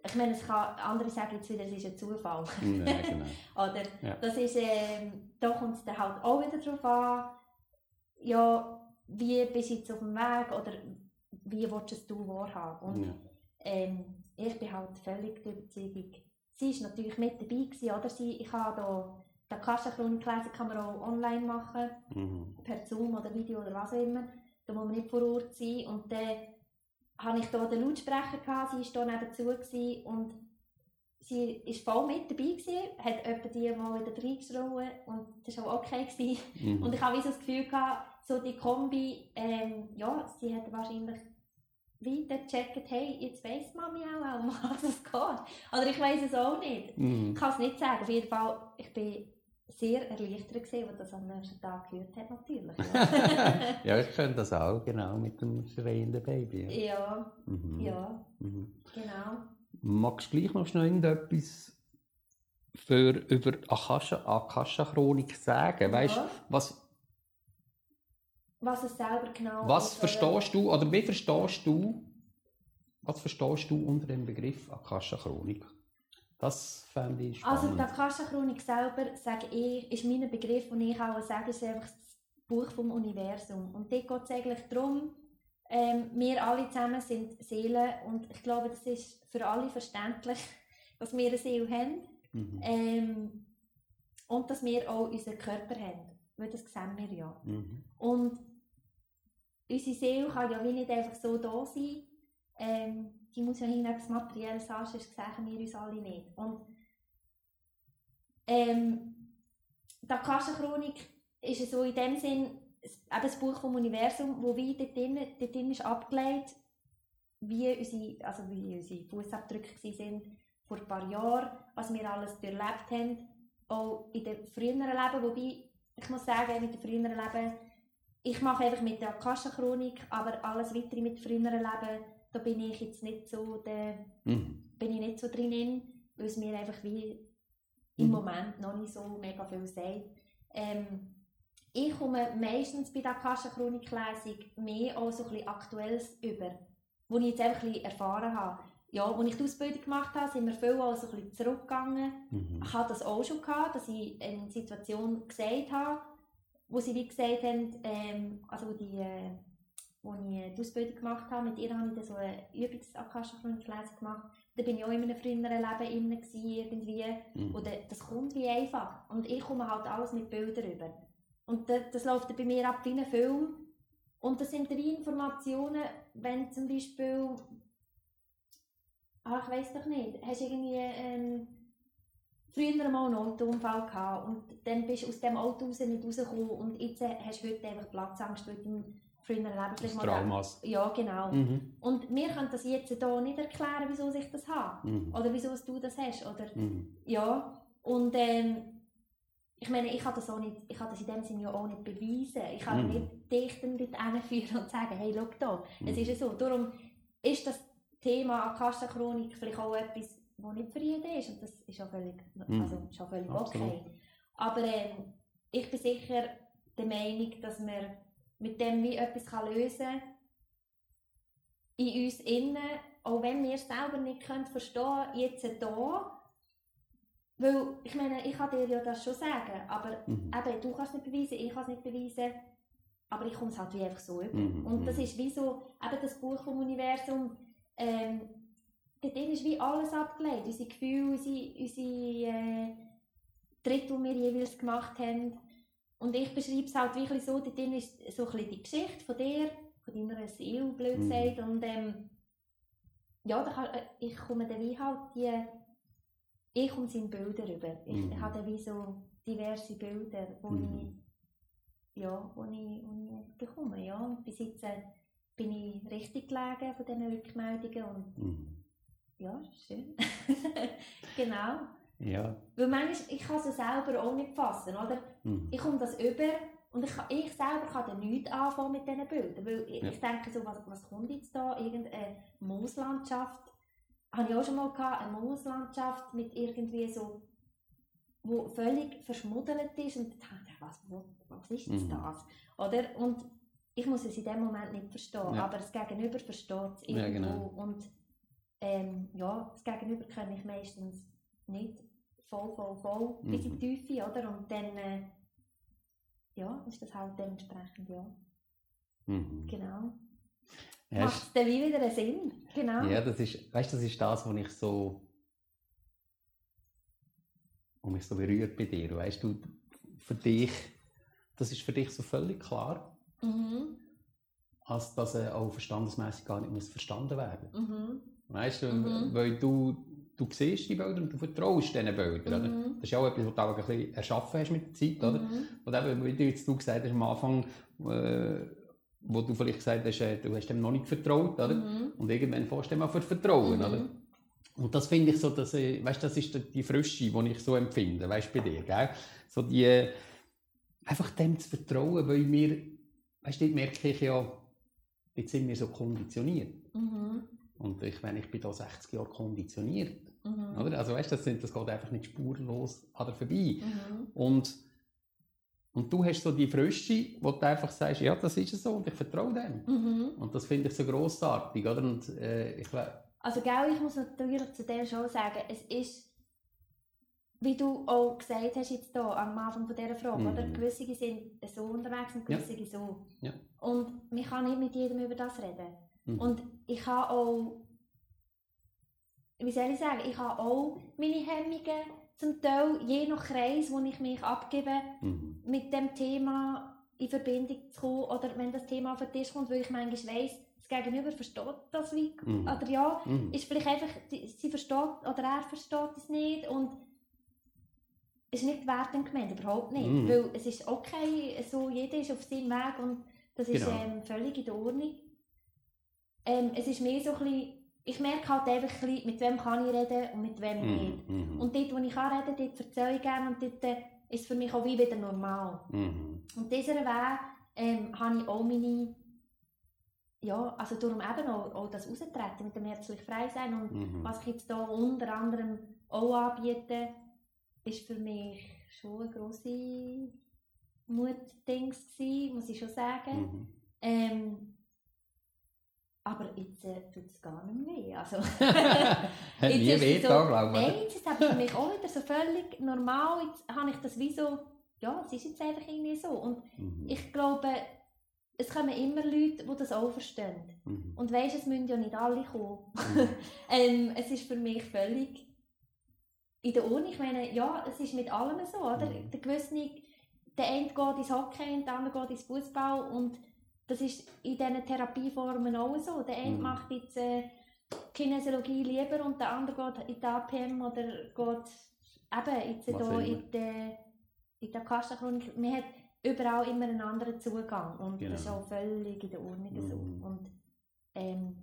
Ich meine, es kann, andere sagen jetzt wieder, es ist ein Zufall. Ja, genau. oder? Ja. Das ist, ähm, da kommt es dann halt auch wieder darauf an, ja, wie bist du jetzt auf dem Weg oder wie willst du es wahrhaben. Und Ja. ähm, ich bin halt völlig der Überzeugung, sie war natürlich mit dabei gewesen, oder? Sie, ich habe da, die Akasha-Chronik lesen kann man auch online machen Mhm. per Zoom oder Video oder was auch immer. Da muss man nicht vor Ort sein. Und dann hatte ich hier den Lautsprecher, gehabt, sie war hier nebenzu und sie war voll mit dabei, gewesen, hat etwa die mal wieder reingeschrien und das war auch okay. Gewesen. Mhm. Und ich habe wie so das Gefühl gehabt, so die Kombi, ähm, ja, sie hat wahrscheinlich weiter gecheckt, hey, jetzt weiss Mami auch, um was es geht. Oder ich weiss es auch nicht. Mhm. Ich kann es nicht sagen. Auf jeden Fall, ich bin sehr erleichtert gewesen, als das am nächsten Tag gehört hat, natürlich. Ja, ja, ich könnte das auch, genau, mit dem schreienden Baby. Ja. ja, Mhm. ja, Mhm. genau. Magst du gleich noch schnell irgendetwas für, über Akasha- Akasha-Chronik sagen? Weißt, Ja. was, Was es selber genau was ist, verstehst du, oder wie verstehst du, was verstehst du unter dem Begriff Akasha-Chronik? Das fände ich Also spannend. die Akasha-Chronik selber, sage ich, ist mein Begriff, den ich auch sage, ist einfach das Buch vom Universum. Und dort geht es eigentlich darum, ähm, wir alle zusammen sind Seelen und ich glaube, das ist für alle verständlich, dass wir eine Seele haben Mhm. ähm, und dass wir auch unseren Körper haben, weil das sehen wir ja. Mhm. Und unsere Seele kann ja wie nicht einfach so da sein. Ähm, die muss ja irgendetwas Materielles haben, sonst sehen wir uns alle nicht. Und ähm, die Akasha-Chronik ist so in dem Sinn eben das Buch vom Universum, wo wie dort drin, ist abgelegt, wie unsere, also wie unsere Fußabdrücke sind vor ein paar Jahren, was wir alles durchlebt haben, auch in den früheren Leben, wobei ich muss sagen, mit den früheren Leben, ich mache einfach mit der Akasha-Chronik, aber alles weitere mit früheren Leben, da bin ich jetzt nicht so, der, Mhm. bin ich nicht so drin, weil es mir einfach wie im Mhm. Moment noch nicht so mega viel sagt. Ähm, ich komme meistens bei der Akasha-Chronik-Lesung mehr auch so ein bisschen Aktuelles über, wo ich jetzt einfach ein bisschen erfahren habe. Ja, als ich die Ausbildung gemacht habe, sind wir viel auch so ein bisschen zurückgegangen Mhm. ich hatte das auch schon gehabt, dass ich eine Situation gesagt habe, wo sie wie gesagt haben, ähm, also die, äh, wo ich die Ausbildung gemacht habe, mit ihr habe ich dann so eine übungs akasha lesung gemacht. Da bin ich auch in einem früheren Leben gewesen, irgendwie. Mhm. Und äh, das kommt wie einfach. Und ich komme halt alles mit Bildern rüber. Und das, das läuft dann bei mir ab wie ein Film. Und das sind wie Informationen, wenn zum Beispiel, ah, ich weiß doch nicht, hast du irgendwie ähm, früher mal einen Autounfall gehabt und dann bist du aus dem Auto raus nicht rausgekommen und jetzt äh, hast du heute einfach Platzangst, weil du im früheren Leben Das vielleicht mal... Traumas. Ja, genau. Mhm. Und wir können das jetzt hier nicht erklären, wieso ich das habe. Mhm. Oder wieso du das hast. Oder Mhm. ja, und ähm, ich meine, ich kann das, auch nicht, ich kann das in dem Sinne ja auch nicht beweisen. Ich kann Mhm. nicht dich dann dort hinführen und sagen, hey, schau da, es Mhm. ist ja so. Darum ist das Thema Akasha-Chronik vielleicht auch etwas, das nicht für jeden ist. Und das ist auch völlig, Mhm. also, ist auch völlig Absolut. okay. Aber ähm, ich bin sicher der Meinung, dass man mit dem wie etwas kann lösen kann, in uns innen, auch wenn wir es selber nicht können verstehen jetzt da. Weil, ich meine, ich kann dir ja das schon sagen, aber Mhm. eben, du kannst es nicht beweisen, ich kann es nicht beweisen, aber ich komme es halt wie einfach so über. Mhm, Und das mhm. ist wie so, eben das Buch vom Universum, ähm, dort ist wie alles abgelegt, unsere Gefühle, unsere, unsere äh, Tritte, die wir jeweils gemacht haben. Und ich beschreibe es halt wirklich so, dort drin ist so ein bisschen die Geschichte von dir, von deiner Seele, blöd Mhm. gesagt, und ähm, ja, da kann, äh, ich komme dann wie halt die, ich komme in Bilder rüber. Ich Mhm. habe dann wie so diverse Bilder, wo Mhm. ich, ja, wo ich, wo ich bekomme, ja. Und bis jetzt äh, bin ich richtig gelegen von diesen Rückmeldungen und Mhm. ja, schön. genau. Ja. Weil manchmal, ich kann es ja selber auch nicht fassen, oder? Mhm. Ich komme das über und ich, kann- ich selber kann dann nichts anfangen mit diesen Bildern, weil ich, Ja. ich denke so, was, was kommt jetzt da? Irgendeine Mooslandschaft? Habe ich auch schon mal gehabt, eine Mooslandschaft mit irgendwie so, wo völlig verschmuddelt ist und dann dachte ich, was, was ist Mhm. das? Oder? Und ich muss es in dem Moment nicht verstehen, Ja. aber das Gegenüber versteht es Ja, irgendwo genau. und ähm, ja, das Gegenüber kann ich meistens nicht voll, voll, voll bis in Mhm. die Tiefe, oder? Und dann, äh, ja, ist das halt dementsprechend, ja, Mhm. genau. Macht es dann wie wieder einen Sinn, genau. Ja, das ist, weißt, das ist das, was ich so, was mich so berührt bei dir. Weißt du, für dich, das ist für dich so völlig klar, Mhm, als dass er auch verstandesmäßig gar nicht muss verstanden werden. mhm, Weißt du, Mhm. weil du, du siehst die Bilder und du vertraust diesen Bildern. Oder? mhm, Das ist ja auch etwas, was du auch ein bisschen erschaffen hast mit der Zeit, oder? mhm, Und eben, wie du jetzt du gesagt hast am Anfang, äh, wo du vielleicht gesagt hast, äh, du hast dem noch nicht vertraut, oder? mhm, Und irgendwann fährst du dem auch für Vertrauen, Mhm. oder? Und das finde ich so, dass, ich- weißt, das ist die- Frische, die ich so empfinde, weißt, bei dir, gell? So die, äh, einfach dem zu vertrauen, weil wir, weißt du, dort merke ich ja, jetzt sind wir so konditioniert. mhm, Und ich, wenn ich bin da 60 Jahre konditioniert, mhm, oder? Also weißt, das, sind, das geht einfach nicht spurlos an dir vorbei. mhm. Und, und du hast so die Frische, wo du einfach sagst, ja, das ist so und ich vertraue dem. Mhm. Und das finde ich so grossartig, oder? Und äh, ich Also, gell, ich muss natürlich zu dem schon sagen, es ist, wie du auch gesagt hast jetzt hier am Anfang von dieser Frage, Mhm. oder? Gewisse sind so unterwegs und Ja. gewisse so. Ja. Und man kann nicht mit jedem über das reden. mhm. Und ich habe auch, wie soll ich sagen, ich habe auch meine Hemmungen zum Teil, je nach Kreis, wo ich mich abgebe, Mhm. mit dem Thema in Verbindung zu kommen oder wenn das Thema auf den Tisch kommt, weil ich manchmal weiss, das Gegenüber versteht das wie, Mhm. oder ja, Mhm. ist vielleicht einfach, sie versteht oder er versteht es nicht und es ist nicht wertend gemeint, überhaupt nicht, Mhm. weil es ist okay, so jeder ist auf seinem Weg und das ist Genau. ähm, völlig in Ordnung. Ähm, es ist mehr so ein bisschen, ich merke halt einfach ein bisschen, mit wem kann ich reden und mit wem nicht. Mhm. Mhm. Und dort, wo ich kann reden, dort erzähle ich gerne und dort äh, ist es für mich auch wie wieder normal. Mhm. Und dieser Weg ähm, habe ich auch meine, ja, also darum eben auch, auch das Austreten mit dem herzlich frei sein und Mhm. was ich jetzt hier unter anderem auch anbiete, ist für mich schon eine grosse Mutdings gewesen, muss ich schon sagen. Mhm. Ähm, aber jetzt äh, tut es gar nicht mehr weh. Also, Hat Jetzt nie weh so- da, glaube ich. Nein, jetzt es aber für mich auch wieder so völlig normal. Jetzt habe ich das wie so, ja, es ist jetzt einfach irgendwie so. Und Mhm. ich glaube, es kommen immer Leute, die das auch verstehen. Mhm. Und weisst, es müssen ja nicht alle kommen. Mhm. ähm, es ist für mich völlig in der Uni. Ich meine, ja, es ist mit allem so, oder? Mhm. Der gewisse, der eine geht ins Hockey und der andere geht ins Fußball und das ist in diesen Therapieformen auch so. Der eine Mhm. macht jetzt äh, Kinesiologie lieber und der andere geht in die APM oder geht eben jetzt immer. in die, in die Kassenchronik. Man hat überall immer einen anderen Zugang und das ist Genau. auch völlig in der Ordnung so. Mhm. Und ähm,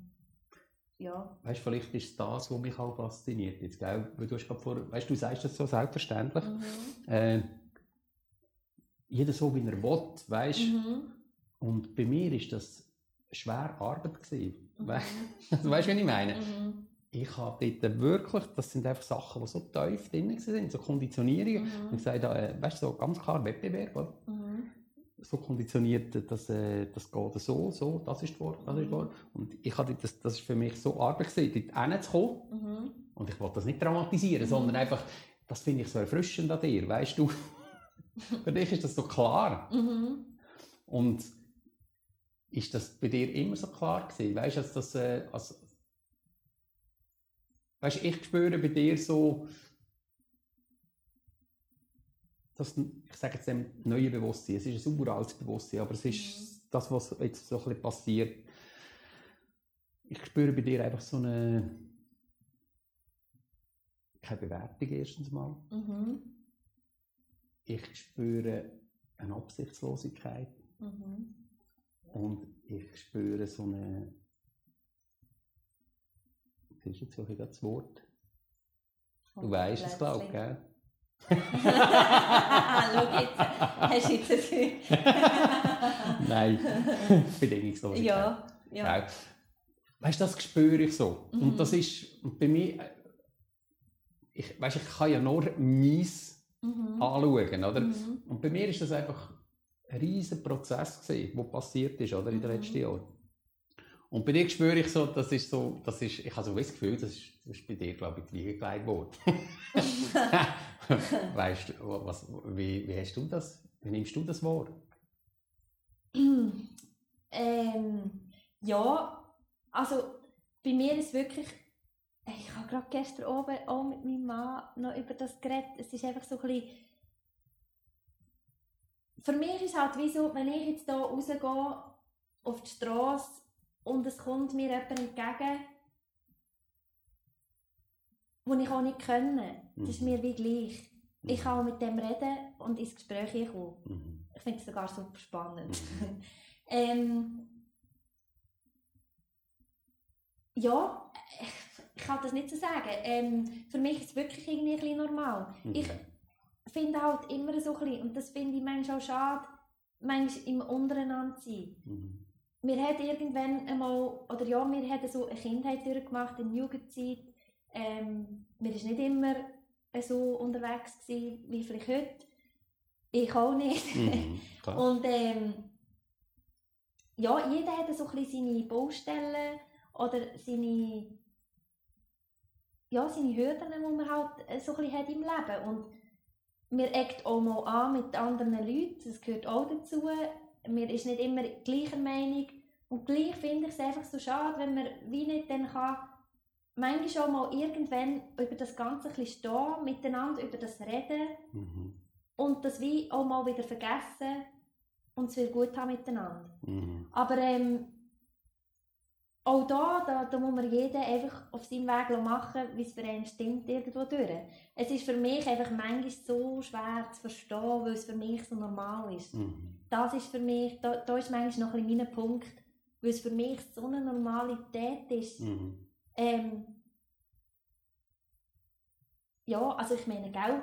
ja. Weißt du, vielleicht ist das, was mich auch fasziniert. Jetzt, gell? Weil du, hast vor, weißt, du sagst das so selbstverständlich. Mhm. Äh, jeder so, wie er will, weißt Mhm. Und bei mir ist das schwer Arbeit gewesen. Mhm. We weißt du, was ich meine? Mhm. Ich habe dort wirklich, das sind einfach Sachen, die so tief drin sind, so Konditionierungen. Und Mhm. ich sage, äh, weißt du, so ganz klar Wettbewerb, oder? Mhm. so konditioniert, dass äh, das geht so, so, das ist das Wort, das ist das Mhm. Wort. Und ich hatte das, das ist für mich so Arbeit gewesen, dort hinzukommen. Mhm. Und ich wollte das nicht dramatisieren, Mhm. sondern einfach, das finde ich so erfrischend an dir, weißt du? für dich ist das so klar. Mhm. Und ist das bei dir immer so klar gewesen? Weißt du, dass das, äh, weißt, ich spüre bei dir so, dass, ich sage jetzt dem neue Bewusstsein, es ist ein uraltes Bewusstsein, aber es ist das, was jetzt so ein bisschen passiert. Ich spüre bei dir einfach so eine, keine Bewertung erstens mal. Mhm. Ich spüre eine Absichtslosigkeit. Mhm. Und ich spüre so eine. Siehst du, jetzt suche ich das Wort. Du weißt es, glaube ich, gell? Schau jetzt, hast du jetzt Gefühl? Nein, Bedingungslosigkeit. Ja, ja. Genau. Weißt du, das spüre ich so. Mhm. Und das ist bei mir. Ich, weißt, ich kann ja nur meins Mhm. anschauen, oder? Mhm. Und bei mir ist das einfach ein riesiger Prozess gewesen, der passiert ist, oder, in den Mhm. letzten Jahren. Und bei dir spüre ich so, das ist so, das ist, ich habe so das Gefühl, das ist, das ist bei dir, glaube ich, die Wiege gelegt worden. weißt du, was, wie, wie hast du das, wie nimmst du das wahr? ähm, ja, also bei mir ist wirklich, ich habe gerade gestern oben auch mit meinem Mann noch über das geredet, es ist einfach so ein bisschen, für mich ist halt wie so, wenn ich jetzt hier rausgehe auf die Straße und es kommt mir jemand entgegen, wo ich auch nicht können, das ist Mhm. mir wie gleich. Ich kann auch mit dem reden und ins Gespräch kommen. Mhm. Ich finde es sogar super spannend. Mhm. ähm, ja, ich, kann das nicht so sagen. Ähm, für mich ist es wirklich irgendwie ein bisschen normal. Mhm. Ich finde halt immer so ein bisschen, und das finde ich manchmal auch schade, manchmal im Untereinander sein. Mhm. Wir haben irgendwann einmal, oder ja, wir haben so eine Kindheit durchgemacht, in der Jugendzeit. Ähm, wir waren nicht immer so unterwegs gewesen, wie vielleicht heute. Ich auch nicht. Mhm. Und ähm, ja, jeder hat so ein bisschen seine Baustellen oder seine, ja, seine Hürden, die man halt so ein bisschen hat im Leben. Und wir eckt auch mal an mit anderen Leuten, das gehört auch dazu. Man ist nicht immer gleicher Meinung. Und gleich finde ich es einfach so schade, wenn man wie nicht dann kann, manchmal schon mal irgendwann über das Ganze ein bisschen stehen, miteinander über das reden Mhm. und das wie auch mal wieder vergessen und es wieder gut haben miteinander. Mhm. Aber ähm, auch da, da, da muss man jeden einfach auf seinem Weg machen, wie es für einen stimmt, irgendwo durch. Es ist für mich einfach manchmal so schwer zu verstehen, weil es für mich so normal ist. Mhm. Das ist für mich, da, da ist manchmal noch ein bisschen mein Punkt, weil es für mich so eine Normalität ist. Mhm. Ähm, ja, also ich meine, gell,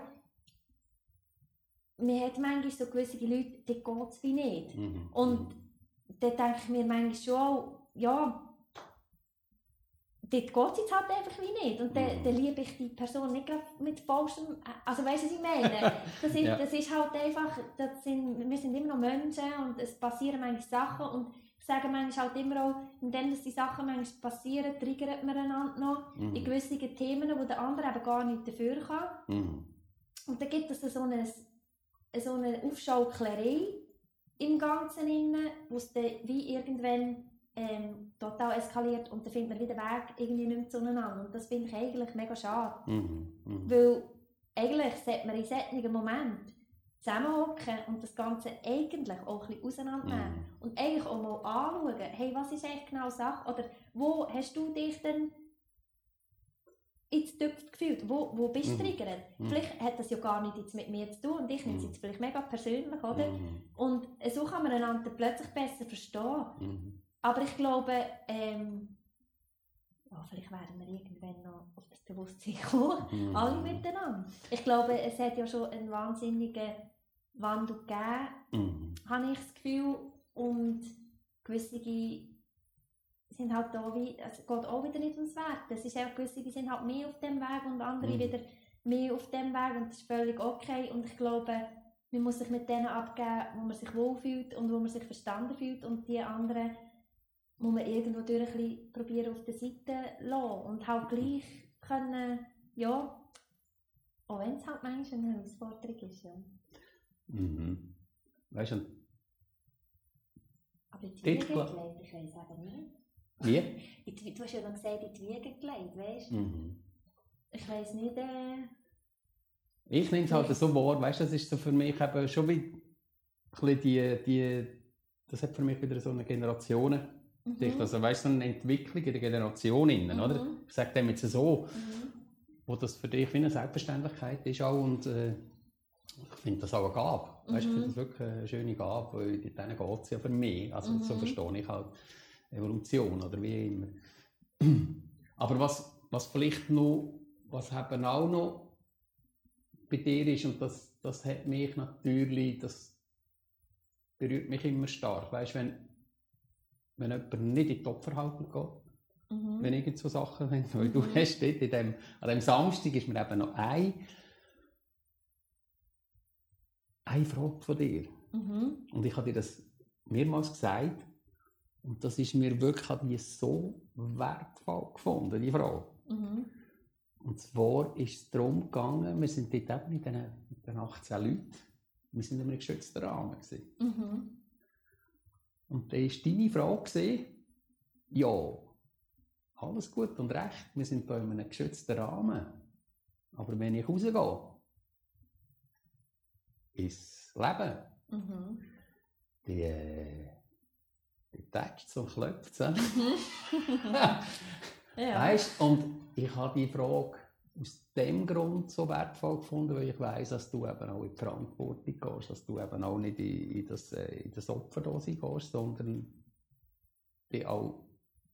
man hat manchmal so gewisse Leute, die geht es wie nicht. Mhm. Und dann denke ich mir manchmal schon, ja, dort geht es jetzt halt einfach wie nicht. Und dann, Mhm. dann liebe ich die Person nicht gerade mit falschem, also weißt du, was ich meine? Das ist, Ja. das ist halt einfach, das sind, wir sind immer noch Menschen und es passieren manchmal Sachen und ich sage manchmal halt immer auch, indem dass die Sachen manchmal passieren, triggert man einander noch in Mhm. gewissen Themen, wo der andere eben gar nicht dafür kann. Mhm. Und dann gibt es so eine, so eine Aufschauklerei im Ganzen, wo es dann wie irgendwann ähm, total eskaliert und dann findet man wieder Weg irgendwie nicht mehr zueinander. Und das finde ich eigentlich mega schade. Mhm. Mhm. Weil eigentlich sollte man in solchen Momenten zusammenhocken und das Ganze eigentlich auch ein bisschen auseinandernehmen. Mhm. Und eigentlich auch mal anschauen, hey, was ist eigentlich genau Sache? Oder wo hast du dich denn ins Töpf gefühlt? Wo, wo bist du Mhm. triggert? Mhm. Vielleicht hat das ja gar nicht jetzt mit mir zu tun und ich nehme es jetzt vielleicht mega persönlich, oder? Mhm. Und so kann man einander plötzlich besser verstehen. Aber ich glaube, ähm, ja, vielleicht werden wir irgendwann noch auf das Bewusstsein kommen. Mhm. Alle miteinander. Ich glaube, es hat ja schon einen wahnsinnigen Wandel gegeben, Mhm. habe ich das Gefühl. Und gewisse sind halt da wie, es geht auch wieder nicht ums Wert. Das ist auch gewisse, die sind halt mehr auf dem Weg und andere Mhm. wieder mehr auf dem Weg und das ist völlig okay. Und ich glaube, man muss sich mit denen abgeben, wo man sich wohlfühlt und wo man sich verstanden fühlt und die anderen muss man irgendwo durch ein bisschen probieren auf der Seite lassen und halt gleich können, ja, auch wenn es halt manchmal eine Herausforderung ist, ja. Mhm. Weißt du, Aber in die Wiege gelegt, ich weiß eben nicht. wie? Du hast ja dann gesagt, in die Wiege gelegt, weißt du? Mhm. Ich weiss nicht, äh... Ich nehme es halt so wahr, weißt du, das ist so für mich eben schon wie die, die, das hat für mich wieder so eine Generationen. Mhm. Also weißt du, so eine Entwicklung in der Generation innen, oder? Mhm. Ich sage dem jetzt so, Mhm. wo das für dich wie eine Selbstverständlichkeit ist auch und äh, ich finde das auch eine Gabe. Weißt, du, ich Mhm. finde das wirklich eine schöne Gabe, weil denen geht es ja für mich. Also so Mhm. verstehe ich halt Evolution oder wie immer. Aber was, was vielleicht noch, was eben auch noch bei dir ist, und das, das hat mich natürlich, das berührt mich immer stark. Weißt wenn, wenn jemand nicht in die Opferhaltung geht, Mhm. wenn irgend so Sachen sind, weil du Mhm. hast dort in dem, an dem Samstag ist mir eben noch ein, eine Frage von dir. Mhm. Und ich habe dir das mehrmals gesagt. Und das ist mir wirklich die so wertvoll gefunden, die Frage. Mhm. Und zwar ist es darum gegangen, wir sind dort eben mit den, mit den 18 Leuten, wir sind in einem geschützten Rahmen. Gewesen. Mhm. Und da war deine Frage, gewesen, ja, alles gut und recht, wir sind hier in einem geschützten Rahmen. Aber wenn ich rausgehe, ins Leben, Mhm. die, äh, die tätscht so klopft es. Ja. Weißt und ich habe die Frage aus dem Grund so wertvoll gefunden, weil ich weiß, dass du eben auch in die Verantwortung gehst, dass du eben auch nicht in, in, das, äh, in das Opferdose gehst, sondern die auch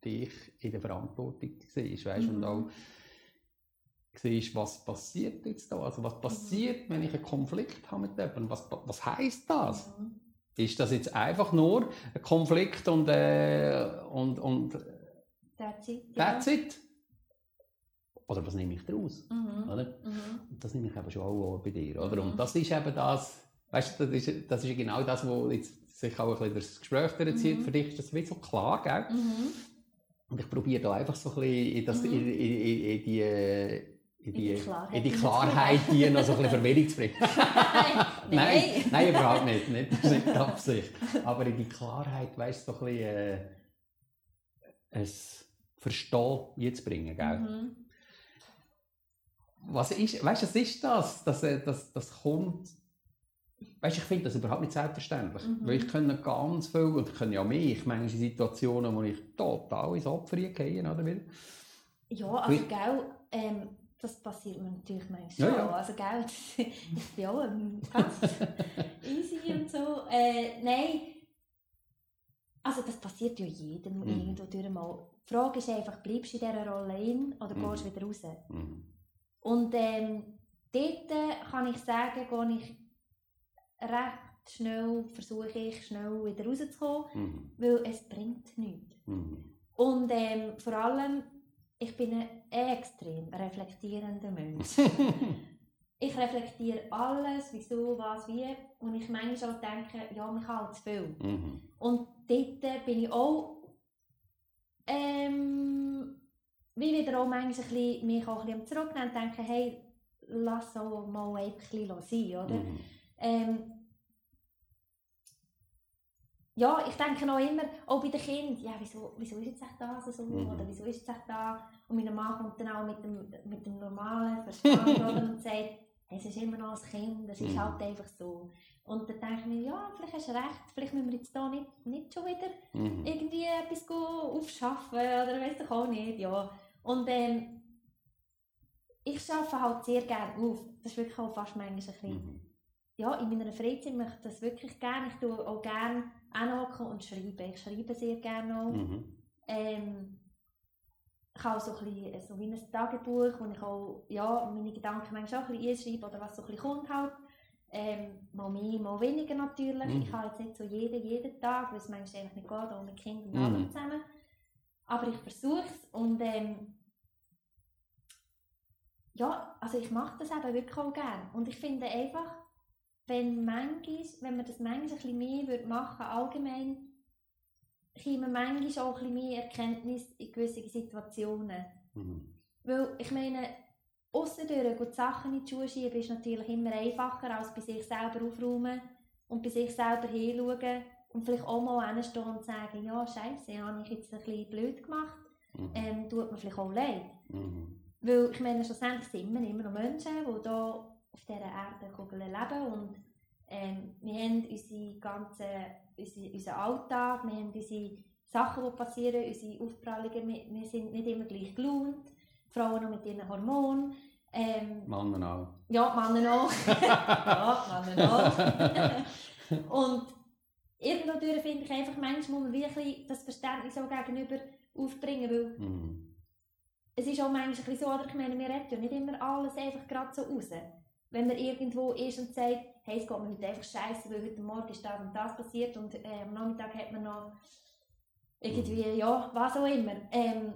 dich in der Verantwortung siehst, weißt und Mhm. auch siehst, was passiert jetzt da, also was passiert, wenn ich einen Konflikt habe mit jemandem, was, was heisst das? Mhm. Ist das jetzt einfach nur ein Konflikt und, äh, und, und That's it. that's it? Oder was nehme ich daraus? Mhm. Oder? Mhm. Und das nehme ich eben schon auch bei dir. Oder? Mhm. Und das ist eben das, weißt du, das ist, das ist genau das, was jetzt sich auch ein bisschen das Gespräch durchzieht. Mhm. Für dich ist das wie so klar, gell? Mhm. Und ich probiere da einfach so ein bisschen in, das, in, in, in, die... In die, in die. Klarheit, die noch so ein bisschen Verwirrung zu bringen. Nein. nein, nein, überhaupt nicht. nicht. Das ist nicht die Absicht. Aber in die Klarheit, weißt du, so ein bisschen äh, ein Verstehen jetzt bringen, gell? Mhm. Was ist, weißt du, was ist das? Das, äh, das, das kommt. Weißt du, ich finde das überhaupt nicht selbstverständlich. Mhm. Weil ich kenne ganz viel, und ich kenne ja mich, manchmal in Situationen, wo ich total ins Opfer gehe, oder? Wieder. Ja, also gell, ähm, das passiert mir natürlich manchmal Ja, schon. ja. Also gell, das, ich bin auch ähm, ganz easy und so. Äh, nein, also das passiert ja jedem Mhm. irgendwo durch mal. Die Frage ist einfach, bleibst du in dieser Rolle in oder Mhm. gehst du wieder raus? Mhm. Und ähm, dort äh, kann ich sagen, gehe ich recht schnell, versuche ich schnell wieder rauszukommen, Mhm. weil es bringt nichts. Mhm. Und ähm, vor allem, ich bin ein extrem reflektierender Mensch. ich reflektiere alles, wieso, was, wie. Und ich manchmal auch denke, ja, man kann halt zu viel. Mhm. Und dort bin ich auch, ähm, wie wieder auch am zurücknehmen und denke, hey, lass auch mal bisschen sein, oder? Mhm. Ähm, ja, ich denke noch immer, auch bei den Kindern, ja, wieso, wieso ist jetzt echt das so, Mhm. oder wieso ist jetzt echt da? Und mein Mann kommt dann auch mit dem, mit dem normalen Verstand oder, und sagt, es ist immer noch ein Kind, es ist Mhm. halt einfach so. Und dann denke ich mir, ja, vielleicht hast du recht, vielleicht müssen wir jetzt da nicht, nicht schon wieder Mhm. irgendwie etwas aufschaffen oder weiss ich auch nicht, ja. Und ähm, ich arbeite halt sehr gerne auf. Das ist wirklich auch fast manchmal ein bisschen Mhm. ja, in meiner Freizeit möchte ich das wirklich gerne. Ich tue auch gerne anhocken und schreiben. Ich schreibe sehr gerne auch. Mhm. Ähm, ich habe auch so, ein bisschen, so wie ein Tagebuch, wo ich auch ja, meine Gedanken manchmal auch ein bisschen einschreibe oder was so ein bisschen kommt halt. Ähm, mal mehr, mal weniger natürlich. Mhm. Ich habe jetzt nicht so jeden, jeden Tag, weil es manchmal einfach nicht geht, auch mit Kindern und Mhm. allem zusammen. Aber ich versuche es und ähm, ja, also ich mache das eben wirklich auch gerne. Und ich finde einfach, wenn, manchmal, wenn man das manchmal ein bisschen mehr würde machen allgemein, käme manchmal auch ein bisschen mehr Erkenntnis in gewissen Situationen. Mhm. Weil, ich meine, aussendurch gut Sachen in die Schuhe schieben ist natürlich immer einfacher, als bei sich selber aufräumen und bei sich selber hinschauen und vielleicht auch mal hinstehen und sagen, ja, scheiße, habe ich jetzt ein bisschen blöd gemacht, Mhm. ähm, tut mir vielleicht auch leid. Mhm. Weil, ich meine, schlussendlich sind wir immer noch Menschen, die hier auf dieser Erdkugel leben und ähm, wir haben unsere ganze, unsere, unseren Alltag, wir haben unsere Sachen, die passieren, unsere Aufprallungen, wir, wir sind nicht immer gleich gelaunt, Frauen noch mit ihren Hormonen, ähm, Mann auch. ja, Männer auch. ja, Männer auch. und irgendwo finde ich einfach, manchmal muss man wirklich das Verständnis auch gegenüber aufbringen, weil Mhm. es ist auch manchmal so, oder ich meine, wir retten ja nicht immer alles einfach gerade so raus. Wenn man irgendwo ist und sagt, hey, es geht mir heute einfach scheiße, weil heute Morgen ist das und das passiert und äh, am Nachmittag hat man noch irgendwie, ja, was auch immer. Ähm,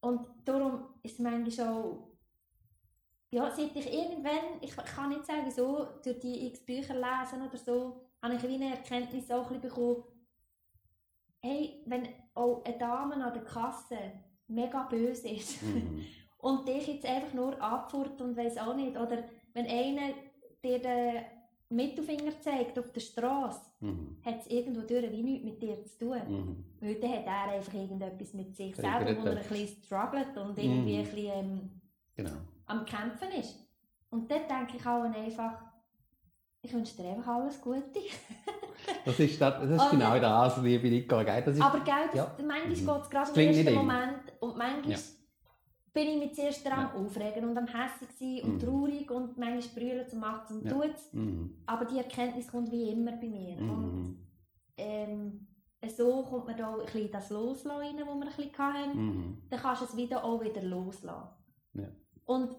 und darum ist es manchmal auch, ja, seit ich irgendwann, ich kann nicht sagen, so, durch die x Bücher lesen oder so, habe ich wie eine Erkenntnis auch ein bekommen, hey, wenn auch eine Dame an der Kasse mega böse ist Mhm. und dich jetzt einfach nur abfurrt und weiß auch nicht, oder wenn einer dir den Mittelfinger zeigt auf der Straße, Mhm. hat es irgendwo durch wie nichts mit dir zu tun. Mhm. Weil dann hat er einfach irgendetwas mit sich selber, wo er ein bisschen struggelt und irgendwie Mhm. ein bisschen ähm, Genau. am Kämpfen ist. Und dort denke ich auch einfach, ich wünsche dir einfach alles Gute. Das ist, das, das ist Aber- genau das, liebe Nico. Gell? Das ist, Aber gell, das, Ja. manchmal Mhm. geht es gerade im ersten. Moment und manchmal Ja. bin ich mich zuerst daran aufregen und am sein und Mhm. traurig und manchmal brüllen zum Macht zum Ja. Tut's. Mhm. Aber die Erkenntnis kommt wie immer bei mir. Und Mhm. ähm, so kommt man da ein bisschen das Loslassen rein, das wir ein bisschen hatten. Mhm. Dann kannst du es wieder auch wieder loslassen. Ja. Und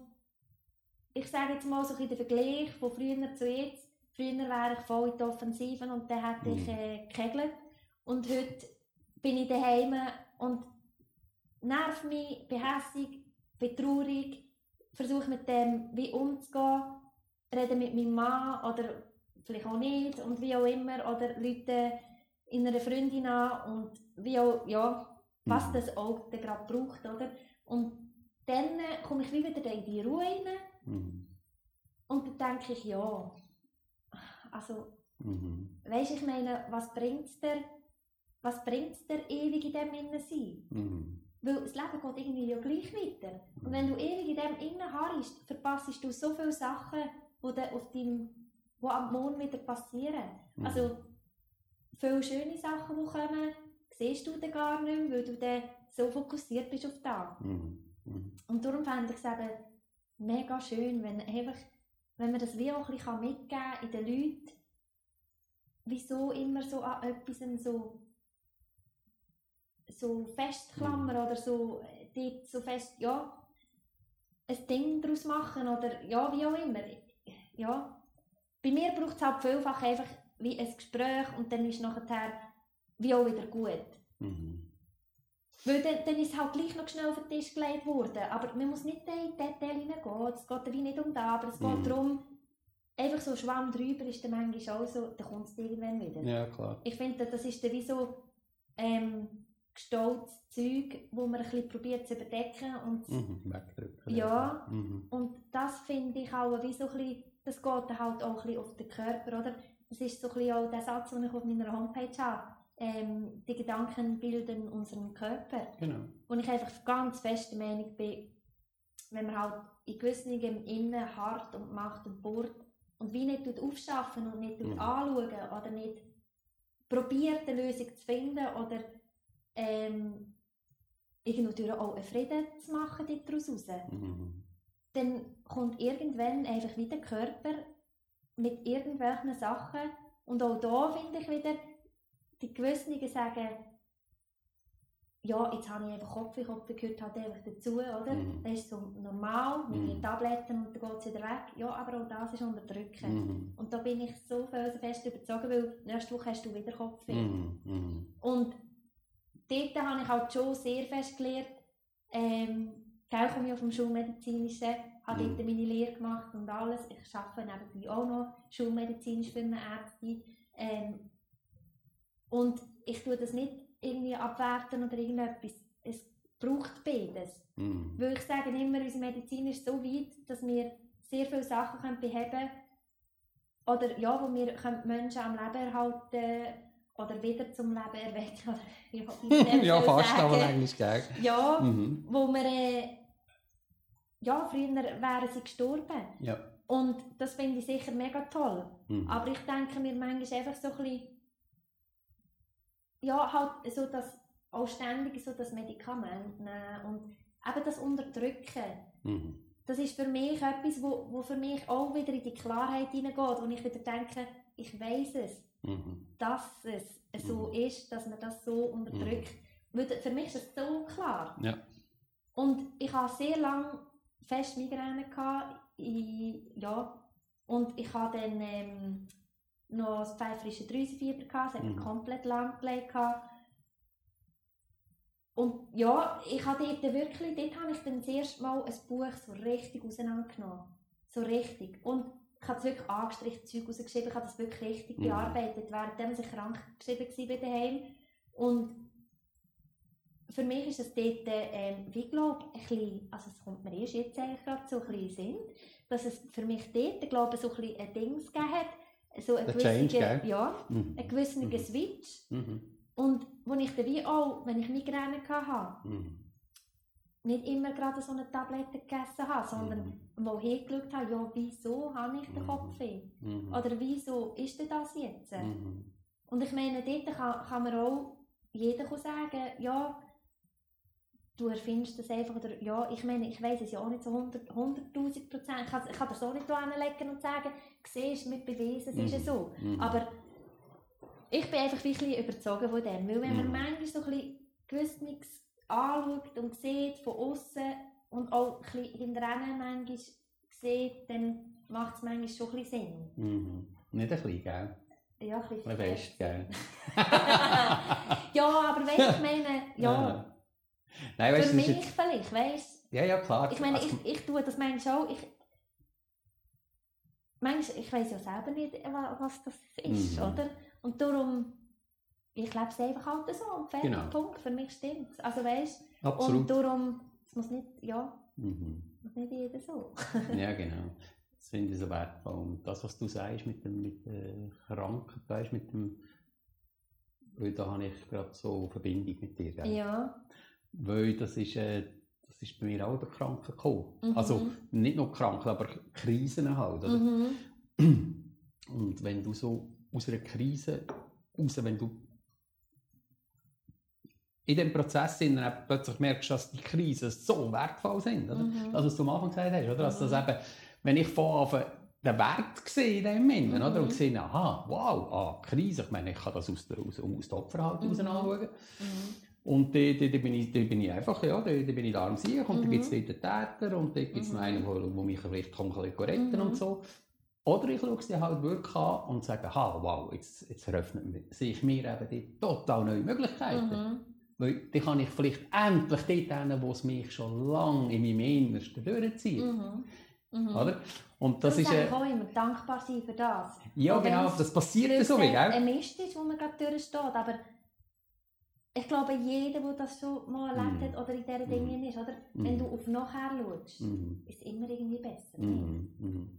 ich sage jetzt mal so ein bisschen den Vergleich von früher zu jetzt. Früher wäre ich voll in die Offensiven und dann hätte ich Mhm. äh, gekegelt. Und heute bin ich daheim und nerv mich, bin hässig, bin traurig, versuche mit dem wie umzugehen, rede mit meinem Mann oder vielleicht auch nicht und wie auch immer oder Leute in einer Freundin an und wie auch, ja, was Mhm. das auch dann gerade braucht, oder? Und dann komme ich wie wieder in die Ruhe rein Mhm. und dann denke ich, ja, also, Mhm. weisst ich meine, was bringt es dir, was bringt's dir ewig in dem Innen sein? Mhm. Weil das Leben geht irgendwie ja gleich weiter. Und wenn du ewig in dem Innen harrst, verpasst du so viele Sachen, die dann auf deinem, die am Mond wieder passieren. Mhm. Also, viele schöne Sachen, die kommen, siehst du dann gar nicht mehr, weil du dann so fokussiert bist auf das. Mhm. Mhm. Und darum fände ich es eben mega schön, wenn, einfach, wenn man das wie auch ein bisschen mitgeben kann in den Leuten, wieso immer so an etwas so, so festklammern oder so, äh, so fest, ja, ein Ding daraus machen oder ja, wie auch immer. Ja. Bei mir braucht es halt vielfach einfach wie ein Gespräch und dann ist nachher wie auch wieder gut. Mhm. Weil dann, dann ist es halt gleich noch schnell auf den Tisch gelegt worden. Aber man muss nicht in die Details hineingehen. Es geht wie nicht um das, aber es geht Mhm. darum, einfach so Schwamm drüber ist dann manchmal auch so, dann kommt es irgendwann wieder. Ja, klar. Ich finde, das ist dann wie so ähm, gestautes Zeug, wo man ein bisschen probiert zu überdecken. Und, Mhm. Wegdrücken. Ja. Mhm. und das finde ich auch wie so ein bisschen, das geht dann halt auch ein bisschen auf den Körper, oder? Das ist so ein bisschen auch der Satz, den ich auf meiner Homepage habe. Ähm, die Gedanken bilden unseren Körper. Genau. wo ich einfach ganz fest der Meinung bin, wenn man halt in gewissen im Innen hart und macht und bohrt und wie nicht tut aufschaffen und nicht tut Mhm. anschauen oder nicht probiert eine Lösung zu finden oder ähm, irgendwo auch einen Frieden zu machen daraus raus, Mhm. dann kommt irgendwann einfach wieder der Körper mit irgendwelchen Sachen und auch da finde ich wieder, die Gewissen sagen, ja, jetzt habe ich einfach Kopf gehört halt einfach dazu, oder? Mhm. Das ist so normal, mit Mhm. den Tabletten und dann geht es wieder weg. Ja, aber auch das ist unterdrücken. Mhm. Und da bin ich so fest überzogen, weil nächste Woche hast du wieder Kopfweh. Mhm. Mhm. Und dort habe ich halt schon sehr fest gelernt, ähm, gell, komme ich auf dem Schulmedizinischen, habe Mhm. dort meine Lehre gemacht und alles. Ich arbeite nebenbei auch noch schulmedizinisch für eine Ärztin. Ähm, und ich tue das nicht irgendwie abwerten oder irgendetwas. Es braucht beides. Mhm. Weil ich sage immer, unsere Medizin ist so weit, dass wir sehr viele Sachen können beheben können. Oder ja, wo wir Menschen am Leben erhalten oder wieder zum Leben erwecken. Oder, ja, ja, fast sagen. aber eigentlich, gell? Ja, Mhm. wo wir... Äh, ja, früher wären sie gestorben. Ja. Und das finde ich sicher mega toll. Mhm. Aber ich denke mir manchmal einfach so ein bisschen, ja, halt so das auch ständig so das Medikament nehmen und eben das Unterdrücken. Mhm. Das ist für mich etwas, wo, wo für mich auch wieder in die Klarheit hineingeht, wo ich wieder denke, ich weiß es, Mhm. dass es so Mhm. ist, dass man das so unterdrückt. Weil Für mich ist es so klar. Ja. Und ich hatte sehr lange fest Migräne. Gehabt, in, ja, und ich hatte dann ähm, noch das pfeifrische Drüsenfieber. Gehabt, es hat Mhm. komplett lang gelegt. Gehabt. Und ja, ich habe dort wirklich, dort habe ich dann das erste Mal ein Buch so richtig auseinandergenommen. So richtig. Und ich habe es wirklich angestrichen, Zeug rausgeschrieben, ich habe das wirklich richtig Mhm. bearbeitet, während ich krank geschrieben war bei daheim. Und für mich ist es dort, ähm, wie glaube ein bisschen, also es kommt mir erst jetzt eigentlich gerade so ein bisschen Sinn, dass es für mich dort, glaube ich, so ein bisschen ein Ding gegeben hat, so ein gewisser, ja, Mhm. ein gewisser Mhm. Switch. Mhm. Und wo ich dann wie auch, wenn ich Migräne hatte, Mhm. nicht immer gerade so eine Tablette gegessen habe, sondern wo hingeschaut habe, ja, wieso habe ich den Mhm. Kopfweh? Mhm. Oder wieso ist denn das jetzt? Mhm. Und ich meine, dort kann, kann man auch jeder kann sagen, ja, du erfindest das einfach, oder ja, ich meine, ich weiß es ja auch nicht so 100 100'000 Prozent, ich kann, ich kann das auch nicht hinlegen und sagen, siehst mit bewiesen, es ist ja Mhm. so. Mhm. Aber ich bin einfach ein bisschen überzogen von dem, weil wenn man Mhm. manchmal so ein bisschen gewiss nichts anschaut und sieht von außen und auch ein bisschen hinterher manchmal sieht, dann macht es manchmal schon ein bisschen Sinn. Mhm. Nicht ein bisschen, gell? Ja, ein bisschen Ein fest, gell? ja, aber weißt du, ich meine, ja, Nein, weißt für mich jetzt... vielleicht, weißt Ja, ja, klar. Ich meine, Also, ich, ich tue das manchmal auch. Ich, manchmal, ich weiß ja selber nicht, wa- was das ist, Mhm. oder? Und darum, ich lebe es einfach halt so und fertig, Genau. Punkt. Für mich stimmt Also weißt und Absolut. darum, es muss nicht, ja, Mhm. muss nicht jeder so. Ja, genau. Das finde ich so wertvoll. Und das, was du sagst mit dem mit der Krankheit, weißt, mit dem, weil da habe ich gerade so Verbindung mit dir. Gell? ja. Weil das ist, äh, das ist bei mir auch Krankheit gekommen. Mhm. Also nicht nur Krankheit, aber Krisen halt. Oder? Mhm. Und wenn du so aus einer Krise raus, wenn du in dem Prozess sind, dann plötzlich merkst, dass die Krisen so wertvoll sind. Oder? Mhm. Das, was du am Anfang gesagt hast, oder? Dass das Mhm. eben, wenn ich von Anfang den Wert sehe in dem oder? Mhm. und sehe, aha, wow, ah, Krise, ich meine, ich kann das aus der, aus, aus der Opferhaltung Mhm. anschauen. Mhm. Und da, da, da, bin ich, da bin ich einfach, ja, da, da bin ich da am Sieg und da Mhm. gibt es dort den Täter und da gibt es Mhm. noch einen, der mich vielleicht kann ein bisschen retten Mhm. und so. Oder ich schaue sie halt wirklich an und sage, aha, wow, jetzt, jetzt eröffnet mir, sehe ich mir eben die total neue Möglichkeiten. Mhm. Weil dann kann ich vielleicht endlich dort hin, wo es mich schon lange in meinem Innersten durchzieht. Mhm. Mhm. Oder? Und das Darum ist, ich auch immer dankbar sein für das. ja genau, das passiert ja so, wie, gell? ein Mist ist, wo man gerade durchsteht. Aber ich glaube, jeder, der das schon mal erlebt Mhm. hat oder in diesen Mhm. Dingen ist, oder? Mhm. wenn du auf nachher schaust, Mhm. ist es immer irgendwie besser. Mhm. Mhm.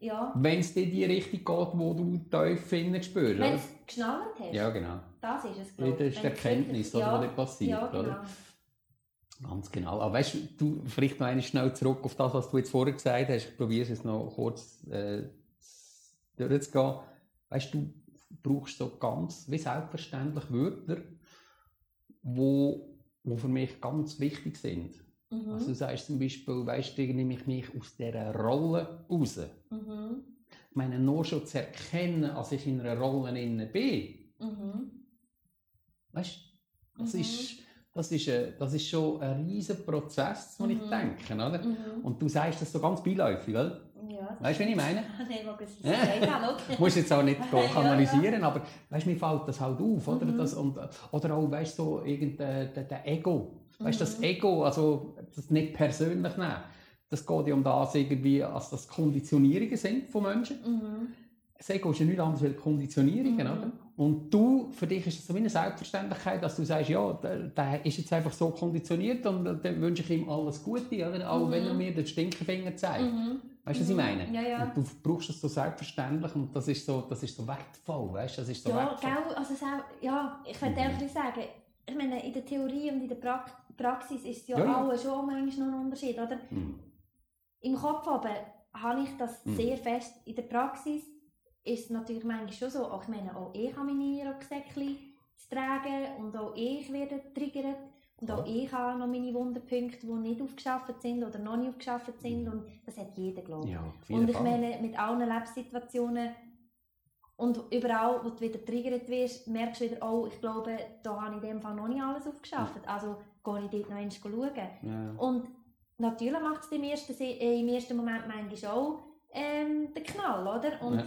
Ja. Wenn es dir die Richtung geht, wo du tief innen spürst, Wenn es geschnallt hast, Ja, genau. das ist es, Das glaube ist die Wenn du's Erkenntnis, ja, was dort passiert, Ja, genau. oder? Ganz genau. Aber weißt du, vielleicht noch einmal schnell zurück auf das, was du jetzt vorher gesagt hast. Ich probiere es jetzt noch kurz äh, durchzugehen. Weißt du, du brauchst so ganz wie selbstverständlich Wörter, wo, wo für mich ganz wichtig sind. Mhm. Also du sagst zum Beispiel, weißt du, nehme ich mich aus dieser Rolle raus. Mhm. Ich meine, nur schon zu erkennen, als ich in einer Rolle inne bin, Mhm. weißt du, das Mhm. ist, das ist, äh, das ist schon ein riesen Prozess, den ich Mhm. denke, oder? Mhm. Und du sagst das so ganz beiläufig, oder? Ja. Weißt du, wie ich meine? Schau. musst jetzt auch nicht Ja, go ja. analysieren, aber weißt, mir fällt das halt auf, oder? Mhm. Das, und, oder auch, weißt du, so irgendein der, der Ego. Weißt du, das Mhm. Ego, also das nicht persönlich nehmen. Das geht ja um das irgendwie, als das Konditionierungen sind von Menschen. Mhm. Das Ego ist ja nichts anderes als Konditionierungen, Mhm. oder? Und du, für dich ist es so wie eine Selbstverständlichkeit, dass du sagst, ja, der, der ist jetzt einfach so konditioniert und äh, dann wünsche ich ihm alles Gute, oder? Auch Mhm. wenn er mir den Stinkefinger zeigt. Mhm. Weißt du, was ich Mhm. meine? Ja, ja. Du brauchst es so selbstverständlich und das ist so, das ist so wertvoll, weißt du? Das ist so Ja, wertvoll. gell, also ja, ich will Mhm. ehrlich sagen, ich meine, in der Theorie und in der pra Praxis ist es ja, Ja, ja. auch schon manchmal noch ein Unterschied, oder? Mhm. Im Kopf aber habe ich das Mhm. sehr fest. In der Praxis ist es natürlich manchmal schon so, auch ich meine, auch ich habe meine Rucksäckchen zu tragen und auch ich werde triggert und auch ich habe noch meine Wunderpunkte, die nicht aufgeschafft sind oder noch nicht aufgeschafft sind und das hat jeder, glaube ich. Ja, Und ich Fall. meine, mit allen Lebenssituationen und überall, wo du wieder triggert wirst, merkst du wieder, oh, ich glaube, da habe ich in dem Fall noch nicht alles aufgeschafft. Also gehe ich dort noch einmal schauen. ja. Und natürlich macht es im ersten, im ersten Moment manchmal auch ähm, den Knall, oder? Und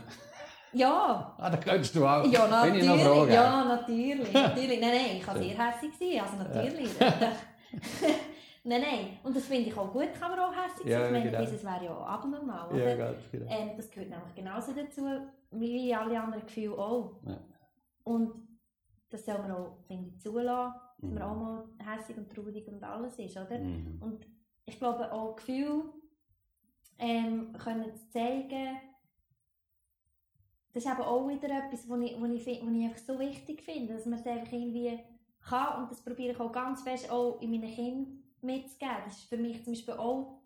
Ja. Ah, da könntest du auch. ja, Wenn ich noch natürlich. Ja, natürlich. natürlich. Nein, nein, ich war sehr hässlich. Sein, also natürlich. nein, nein. Und das finde ich auch gut, kann man auch hässlich Ja, sein. Ich meine, genau. dieses wäre ja auch abnormal, oder? Ja, ganz genau. Ähm, das gehört nämlich genauso dazu, wie alle anderen Gefühle auch. Ja. Und das soll man auch, finde ich, zulassen, dass man auch mal hässlich und traurig und alles ist, oder? Mhm. Und ich glaube auch Gefühle ähm, können zeigen, das ist eben auch wieder etwas, was ich, was ich, was ich einfach so wichtig finde, dass man es einfach irgendwie kann und das probiere ich auch ganz fest auch in meinen Kindern mitzugeben. Das ist für mich zum Beispiel auch,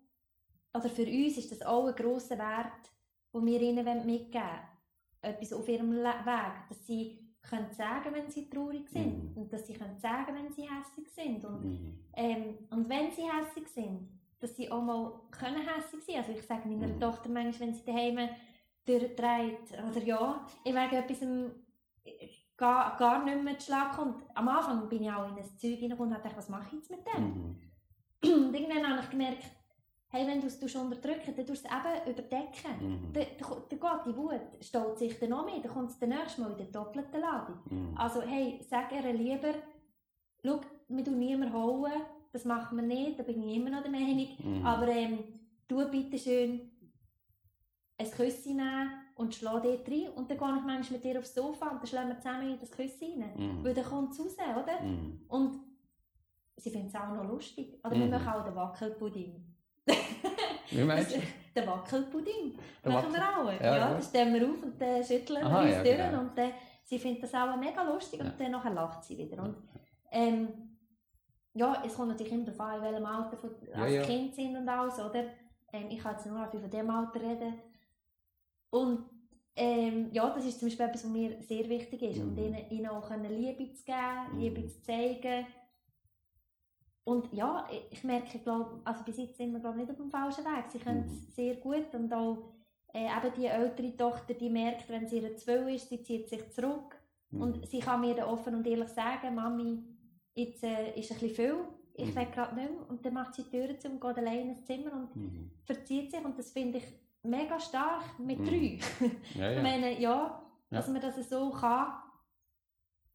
oder für uns ist das auch ein grosser Wert, den wir ihnen mitgeben wollen. Etwas auf ihrem Weg, dass sie können sagen, wenn sie traurig sind Mhm. und dass sie können sagen, wenn sie hässlich sind und Mhm. ähm, und wenn sie hässlich sind, dass sie auch mal können hässlich sein. Also ich sage meiner Mhm. Tochter manchmal, wenn sie daheim durchdreht, oder ja, ich wegen etwas gar, gar nicht mehr zu Schlag kommt. Am Anfang bin ich auch in das Zeug hineingekommen und gedacht, was mache ich jetzt mit dem? Mhm. Und irgendwann habe ich gemerkt, hey, wenn du es tust unterdrücken, dann tust du es eben überdecken. Mhm. Dann, dann, geht die Wut, staut sich dann noch mehr, dann kommt es dann nächstes Mal in der doppelten Ladung. Mhm. Also, hey, sag ihr lieber, schau, wir tun niemanden hauen, das macht man nicht, da bin ich immer noch der Meinung. Mhm. Aber ähm, du bitte schön ein Küsschen nehmen und schlag dort rein und dann gehe ich manchmal mit dir aufs Sofa und dann schlagen wir zusammen in das Küsschen rein. Mhm. Weil dann kommt es raus, oder? Mhm. Und sie finden es auch noch lustig. Oder Mhm. wir machen auch den Wackelpudding. Wie meinst Das, du? den Wackelpudding Der machen wir auch. Ja, Ja, dann stellen wir auf und dann schütteln wir uns ja, genau. und dann, sie finden das auch mega lustig Ja. und dann nachher lacht sie wieder. Und, ähm, ja, es kommt natürlich immer darauf an, in welchem Alter von, Ja, als ja. Kind sind und alles, oder? Ähm, ich kann jetzt nur von dem Alter reden. Und ähm, ja, das ist zum Beispiel etwas, was mir sehr wichtig ist. Und Mhm. ihnen, ihnen auch können Liebe zu geben, Mhm. Liebe zu zeigen. Und ja, ich- ich merke, glaub, also bis jetzt sind wir glaub, nicht auf dem falschen Weg. Sie können es Mhm. sehr gut und auch äh, eben die ältere Tochter, die merkt, wenn sie ihre zwölf ist, sie zieht sich zurück Mhm. und sie kann mir dann offen und ehrlich sagen, Mami, jetzt äh, ist ein bisschen viel, ich Mhm. will gerade nicht mehr. Und dann macht sie die Tür zu und geht allein ins Zimmer und Mhm. verzieht sich und das finde ich mega stark mit Mhm. drei. Ja, Ich ja. meine, ja, dass man das so kann,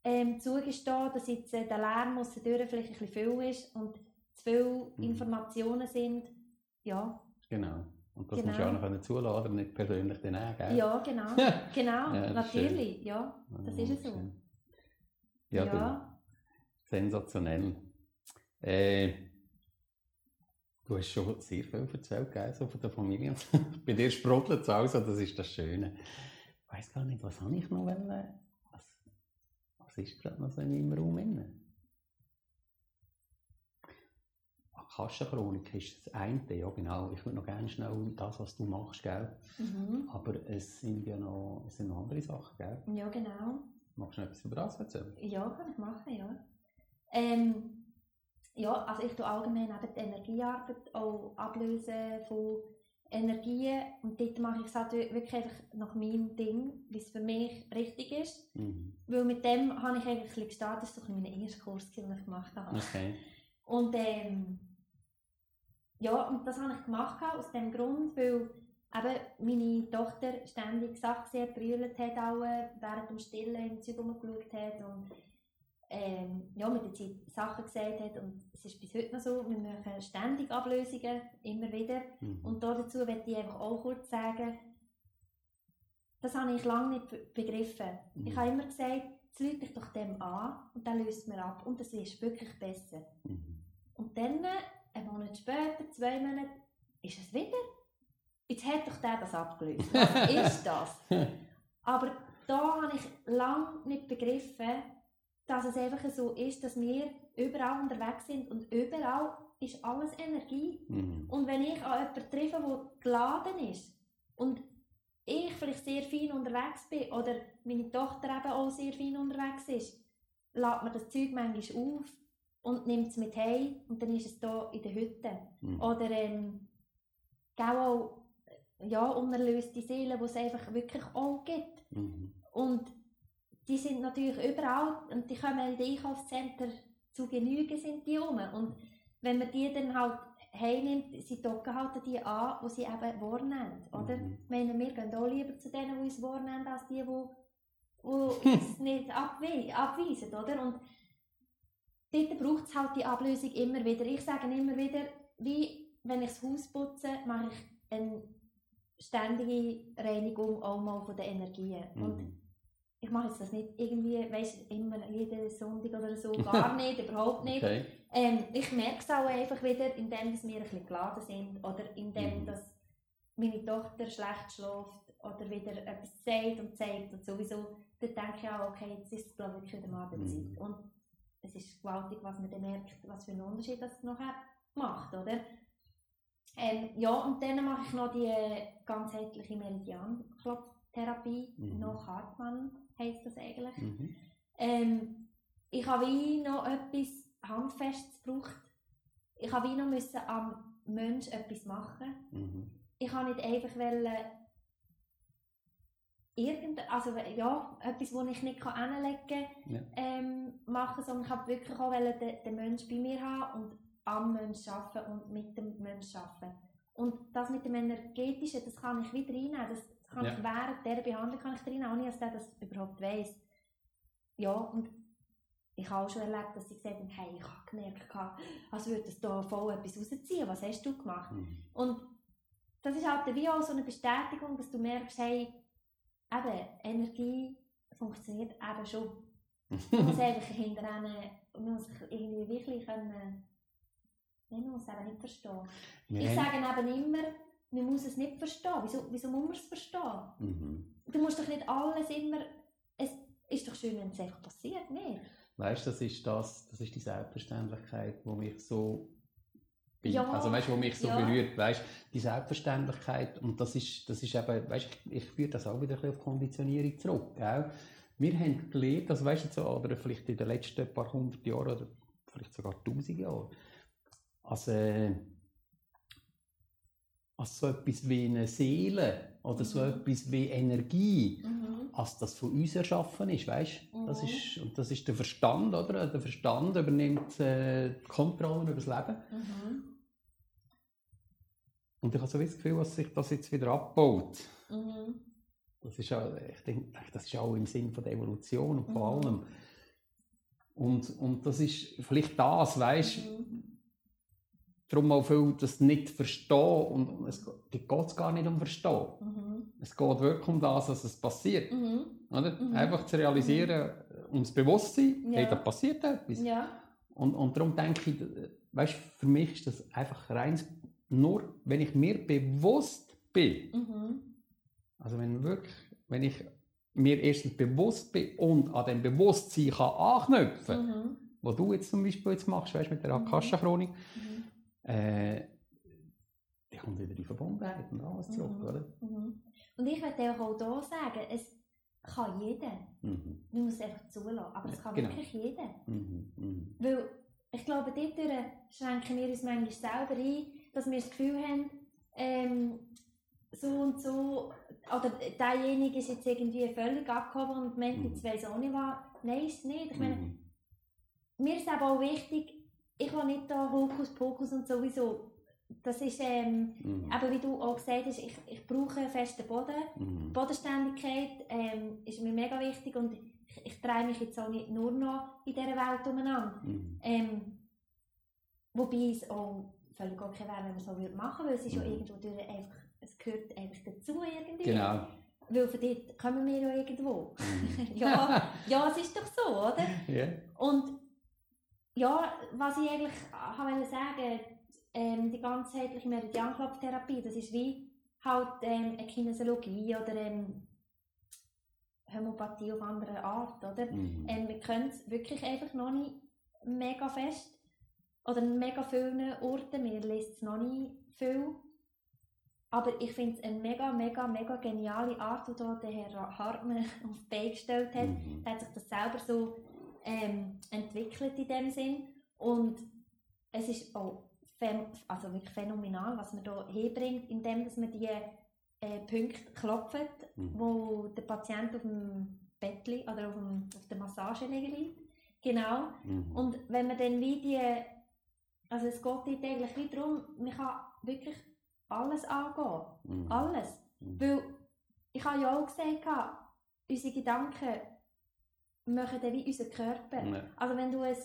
ähm, zugestehen, dass jetzt äh, der Lärm aus der Tür vielleicht ein bisschen viel ist und zu viele Mhm. Informationen sind. Ja, Genau. Und das Genau. musst du auch noch können zulassen, aber nicht persönlich dann auch, gell? ja, genau. genau, Ja, das ist schön. natürlich, ja, das ist es so. schön. Ja, Ja. Du, sensationell. Äh, du hast schon sehr viel erzählt, gell, so von der Familie. Bei dir sprudelt es also, das ist das Schöne. Ich weiss gar nicht, was habe ich noch wollen? Was, was ist gerade noch so in meinem Raum inne? Kassenchronik ist das eine, ja genau. Ich würde noch gerne schnell das, was du machst, gell? Mhm. Aber es sind ja noch, es sind noch andere Sachen, gell? Ja, genau. Magst du noch etwas über das erzählen? Ja, kann ich machen, ja. Ähm, ja, also ich tue allgemein eben die Energiearbeit auch ablösen von Energien und dort mache ich es halt wirklich einfach nach meinem Ding, wie es für mich richtig ist. Mhm. Weil mit dem habe ich eigentlich gestartet, das war mein erster Kurs, den ich gemacht habe. Okay. Und ähm, ja, und das habe ich gemacht aus dem Grund, weil eben meine Tochter ständig Sachen sehr brüllt hat, auch äh, während dem Stillen im Zeug rumgeschaut hat und ähm, ja, mit der Zeit Sachen gesagt hat und es ist bis heute noch so, wir machen ständig Ablösungen, immer wieder. Mhm. Und dazu möchte ich einfach auch kurz sagen, das habe ich lange nicht be- begriffen. Mhm. Ich habe immer gesagt, jetzt lüte dich doch dem an und dann löst mir ab und es ist wirklich besser. Mhm. Und dann, äh, einen Monat später, zwei Monate, ist es wieder. Jetzt hat doch der das abgelöst. Was ist das? Aber da habe ich lange nicht begriffen, dass es einfach so ist, dass wir überall unterwegs sind und überall ist alles Energie. Mhm. Und wenn ich an jemanden treffe, der geladen ist und ich vielleicht sehr fein unterwegs bin oder meine Tochter eben auch sehr fein unterwegs ist, lädt man das Zeug manchmal auf und nimmt es mit heim und dann ist es da in der Hütte. Mhm. Oder ähm, auch ja, unerlöste Seelen, die es einfach wirklich auch gibt. Mhm. Und die sind natürlich überall und die kommen in den Einkaufszentren zu Genüge sind die rum. Und wenn man die dann halt heimnimmt, sie docken halt die an, die sie eben wahrnehmen, oder? Mhm. Ich meine, wir gehen auch lieber zu denen, die uns wahrnehmen, als die, die, die uns nicht abwe abweisen, oder? Und dort braucht es halt die Ablösung immer wieder. Ich sage immer wieder, wie wenn ich das Haus putze, mache ich eine ständige Reinigung auch mal von den Energien. Und Mhm. Ich mache jetzt das nicht irgendwie, weißt immer jeden Sonntag oder so, gar nicht, überhaupt nicht. Okay. Ähm, ich merke es auch einfach wieder, indem dass wir ein bisschen geladen sind oder indem Mhm. dass meine Tochter schlecht schläft oder wieder etwas sagt und zeigt und sowieso, dann denke ich auch, okay, jetzt ist es glaube ich wieder mal der Mhm. Und es ist gewaltig, was man dann merkt, was für einen Unterschied das nachher macht, oder? Ähm, ja, und dann mache ich noch die ganzheitliche Meridian-Klopftherapie, Mhm. noch Hartmann heisst das eigentlich. Mhm. Ähm, ich habe wie noch etwas Handfestes gebraucht. Ich habe wie noch müssen am Mensch etwas machen. Mhm. Ich habe nicht einfach wollen, irgend, also ja, etwas, das ich nicht hinlegen kann, Ja. ähm, machen, sondern ich habe wirklich auch wollen, den, den Menschen bei mir haben und am Menschen arbeiten und mit dem Menschen arbeiten. Und das mit dem Energetischen, das kann ich wieder reinnehmen. Das kann Ja. ich während dieser Behandlung kann ich reinnehmen, ohne dass der das überhaupt weiss. Ja, und ich habe auch schon erlebt, dass sie gesagt haben, hey, ich habe gemerkt, als würde es da voll etwas rausziehen. Was hast du gemacht? Mhm. Und das ist halt wie auch so eine Bestätigung, dass du merkst, hey, eben, Energie funktioniert eben schon. Man muss einfach hinterher, man muss sich irgendwie wirklich können, man muss eben nicht verstehen. Wir Ich sage eben immer, man muss es nicht verstehen. Wieso, wieso muss man es verstehen? Mhm. Du musst doch nicht alles immer, es ist doch schön, wenn es einfach passiert, nicht? Weißt du, das ist das, das ist die Selbstverständlichkeit, die mich so Ja, also weißt, wo mich so ja. berührt, weißt, die Selbstverständlichkeit und das ist, das ist eben, weißt, ich, ich führe das auch wieder ein bisschen auf Konditionierung zurück, gell? Wir haben gelernt, also weißt du, so, oder vielleicht in den letzten paar hundert Jahren oder vielleicht sogar tausend Jahren, als, äh, als so etwas wie eine Seele oder so Mhm. etwas wie Energie, Mhm. als das von uns erschaffen ist, weißt? Das Mhm. ist und das ist der Verstand, oder? Der Verstand übernimmt äh, die Kontrolle über das Leben. Mhm. Und ich habe so wie das Gefühl, dass sich das jetzt wieder abbaut. Mhm. Das ist auch, ich denke, das ist auch im Sinn von der Evolution und von Mhm. allem. Und, und das ist vielleicht das, weißt? Mhm. Darum auch viel das nicht verstehen und es geht es gar nicht um Verstehen. Mhm. Es geht wirklich um das, dass es passiert. Mhm. Oder? Mhm. Einfach zu realisieren, ums Bewusstsein, Ja. hey, da passiert etwas. Ja. Und, und darum denke ich, weißt, für mich ist das einfach rein, nur wenn ich mir bewusst bin, Mhm. also wenn wirklich, wenn ich mir erstens bewusst bin und an dem Bewusstsein kann anknüpfen, Mhm. was du jetzt zum Beispiel jetzt machst, weißt, mit der Mhm. Akasha-Chronik, Mhm. Äh, dann kommt wieder die Verbundenheit und alles zurück, Mhm. oder? Mhm. Und ich möchte auch hier sagen, es kann jeder. Mhm. Man muss es einfach zulassen. Aber es kann genau. wirklich jeder. Mhm. Mhm. Weil ich glaube, dort schränken wir uns manchmal selber ein, dass wir das Gefühl haben, ähm, so und so, oder derjenige ist jetzt irgendwie völlig abgehoben und meint, Mhm. jetzt weiss auch nicht was. Nein, ist es nicht. Ich meine, Mhm. mir ist aber auch wichtig, ich will nicht da Hokuspokus und sowieso. Das ist, ähm, Mhm. aber wie du auch gesagt hast, ich, ich brauche einen festen Boden. Mhm. Bodenständigkeit ähm, ist mir mega wichtig und ich, ich drehe mich jetzt auch nicht nur noch in dieser Welt umeinander. Mhm. Ähm, wobei es auch völlig okay wäre, wenn man es so würde machen würde, weil es ist ja Mhm. irgendwo durch einfach, es gehört einfach dazu irgendwie. Genau. Weil von dort kommen wir ja irgendwo. Mhm. ja, ja, es ist doch so, oder? ja. Und ja, was ich eigentlich wollte sagen, ähm, die ganzheitliche Meridianklopftherapie, das ist wie halt ähm, eine Kinesiologie oder ähm, Homöopathie auf andere Art, oder? Mhm. Ähm, wir können es wirklich einfach noch nicht mega fest oder an mega vielen Orten, mir liest es noch nicht viel. Aber ich finde es eine mega, mega, mega geniale Art, die der Herr Hartmann auf die Beine gestellt hat. Mhm. Er hat sich das selber so ähm, entwickelt in dem Sinn. Und es ist auch also wirklich phänomenal, was man hier hinbringt, indem dass man die äh, Punkte klopft, Mhm. wo der Patient auf dem Bettli oder auf, dem, auf der Massage liegt. Genau. Mhm. Und wenn man dann wie die, also es geht dort eigentlich wie darum, man kann wirklich alles angehen. Mhm. Alles. Mhm. Weil ich habe ja auch gehabt, unsere Gedanken machen dann wie unseren Körper. Ja. Also wenn du ein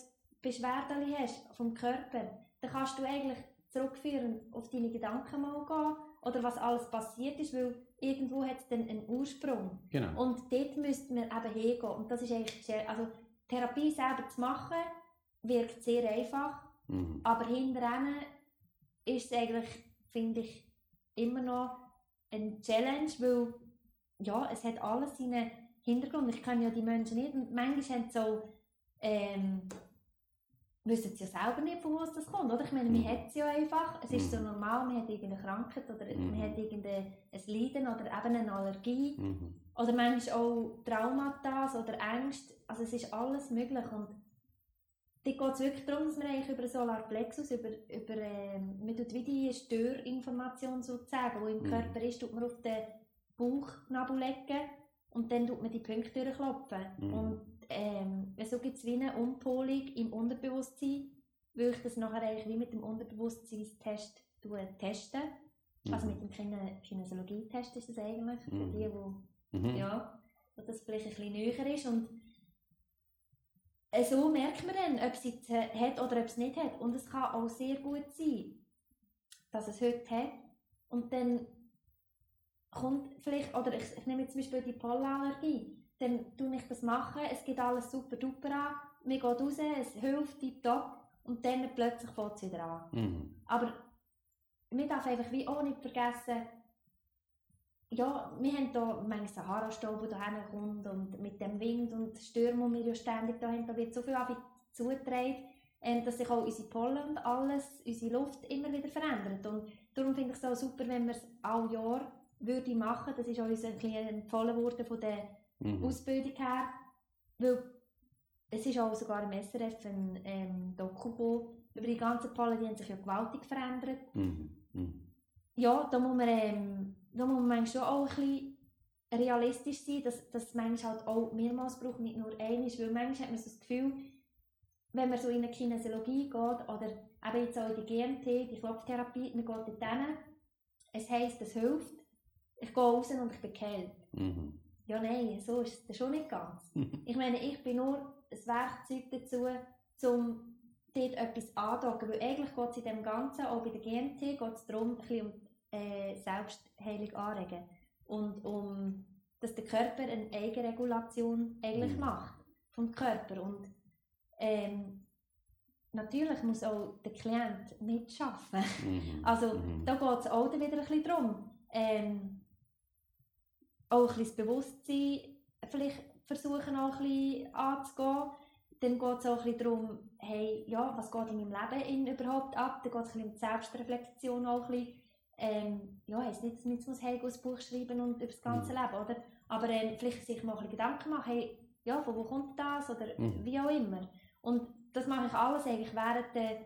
Beschwerdeli hast vom Körper, dann kannst du eigentlich zurückführen auf deine Gedanken mal gehen oder was alles passiert ist, weil irgendwo hat es dann einen Ursprung. Genau. Und dort müsste man eben hingehen. Und das ist eigentlich sehr, also Therapie selber zu machen, wirkt sehr einfach, Mhm. aber hinterher ist es eigentlich, finde ich, immer noch eine Challenge, weil ja, es hat alles seinen Hintergrund. Ich kenne ja die Menschen nicht und manchmal haben sie so, ähm, wissen sie ja selber nicht, von wo es das kommt, oder? Ich meine, man Mhm. hat es ja einfach, es ist so Mhm. normal, man hat irgendeine Krankheit oder Mhm. man hat irgendein ein Leiden oder eben eine Allergie Mhm. oder manchmal auch Traumata oder Ängste, also es ist alles möglich und dort geht es wirklich darum, dass man eigentlich über Solarplexus, über, über ähm, man tut wie die Störinformation sozusagen, die im Mhm. Körper ist, tut man auf den Bauchnabel legen und dann tut man die Punkte durchklopfen. Mhm. Und ähm, so gibt es wie eine Umpolung im Unterbewusstsein, weil ich das nachher eigentlich wie mit dem Unterbewusstseinstest testen. Also mit dem Kine Kinesiologie-Test ist das eigentlich, für Mhm. die, die Mhm. ja, dass das vielleicht ein bisschen näher ist. Und äh, so merkt man dann, ob es jetzt äh, hat oder ob es nicht hat. Und es kann auch sehr gut sein, dass es heute hat. Und dann kommt vielleicht, oder ich, ich nehme jetzt zum Beispiel die Pollenallergie, dann tue ich das machen, es geht alles super duper an, mir geht raus, es hilft tipptopp und dann plötzlich fängt es wieder an. Mhm. Aber man darf einfach wie auch nicht vergessen, ja, wir haben hier manchmal Sahara-Staub, der herkommt und mit dem Wind und Stürmen, die wir ja ständig da haben, da wird so viel zugetragen, ähm, dass sich auch unsere Pollen und alles, unsere Luft immer wieder verändert. Und darum finde ich es auch super, wenn wir es all Jahr würde machen. Das ist uns ein bisschen empfohlen worden von der Mhm. Ausbildung her. Weil es ist auch sogar im SRF ein ähm, Doku über die ganzen Pollen, die haben sich ja gewaltig verändert. Mhm. Mhm. Ja, da muss man, ähm, da muss man manchmal schon auch ein bisschen realistisch sein, dass, dass es manchmal halt auch mehrmals braucht, nicht nur einmal, weil manchmal hat man so das Gefühl, wenn man so in eine Kinesiologie geht oder eben jetzt auch in die GMT, die Klopftherapie, man geht dort hin, es heisst, es hilft, ich gehe raus und ich bin geheilt. Mhm. Ja, nein, so ist es schon nicht ganz. Ich meine, ich bin nur ein Werkzeug dazu, um dort etwas anzudocken. Weil eigentlich geht es in dem Ganzen, auch bei der GMT, geht es darum, ein bisschen um äh, Selbstheilung anregen. Und um, dass der Körper eine Eigenregulation eigentlich Mhm. macht. Vom Körper. Und ähm, natürlich muss auch der Klient mitschaffen. Mhm. Also Mhm. da geht es auch wieder ein bisschen darum, ähm, auch ein bisschen das Bewusstsein vielleicht versuchen auch ein bisschen anzugehen. Dann geht es auch ein bisschen darum, hey, ja, was geht in meinem Leben in überhaupt ab? Dann geht es ein bisschen um die Selbstreflexion auch ein bisschen. Ähm, ja, heisst nicht, dass man jetzt muss hey, ein Buch schreiben und über das ganze Mhm. Leben, oder? Aber ähm, vielleicht sich mal ein bisschen Gedanken machen, hey, ja, von wo kommt das? Oder Mhm. wie auch immer. Und das mache ich alles eigentlich während der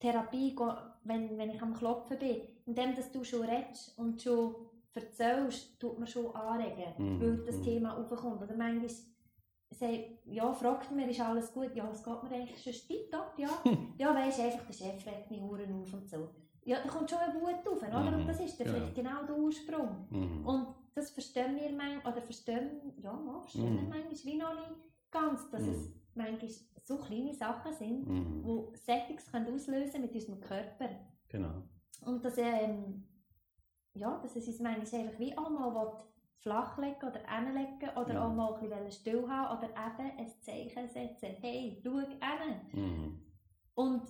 Therapie, wenn, wenn ich am Klopfen bin, indem dass du schon redest und schon erzählst, tut man schon anregen, Mhm, weil das mhm. Thema aufkommt. Oder manchmal sagt, ja, fragt mir, ist alles gut? Ja, es geht mir eigentlich schon tiptop, ja. ja, weisst du, einfach der Chef regt mich Uhren auf und so. Ja, da kommt schon eine Wut auf, oder? Mhm, Und das ist dann genau. vielleicht genau der Ursprung. Mhm. Und das verstehen wir manchmal, oder verstehen, ja, ja, verstehen wir Mhm. manchmal wie noch nicht ganz, dass Mhm. es manchmal so kleine Sachen sind, Mhm. die Settings können auslösen mit unserem Körper. Genau. Und dass, ähm, ja, dass es uns manchmal einfach wie einmal will flachlegen oder hinlegen oder Mhm. auch mal ein bisschen still haben oder eben ein Zeichen setzen. Hey, schau hin. Mhm. Und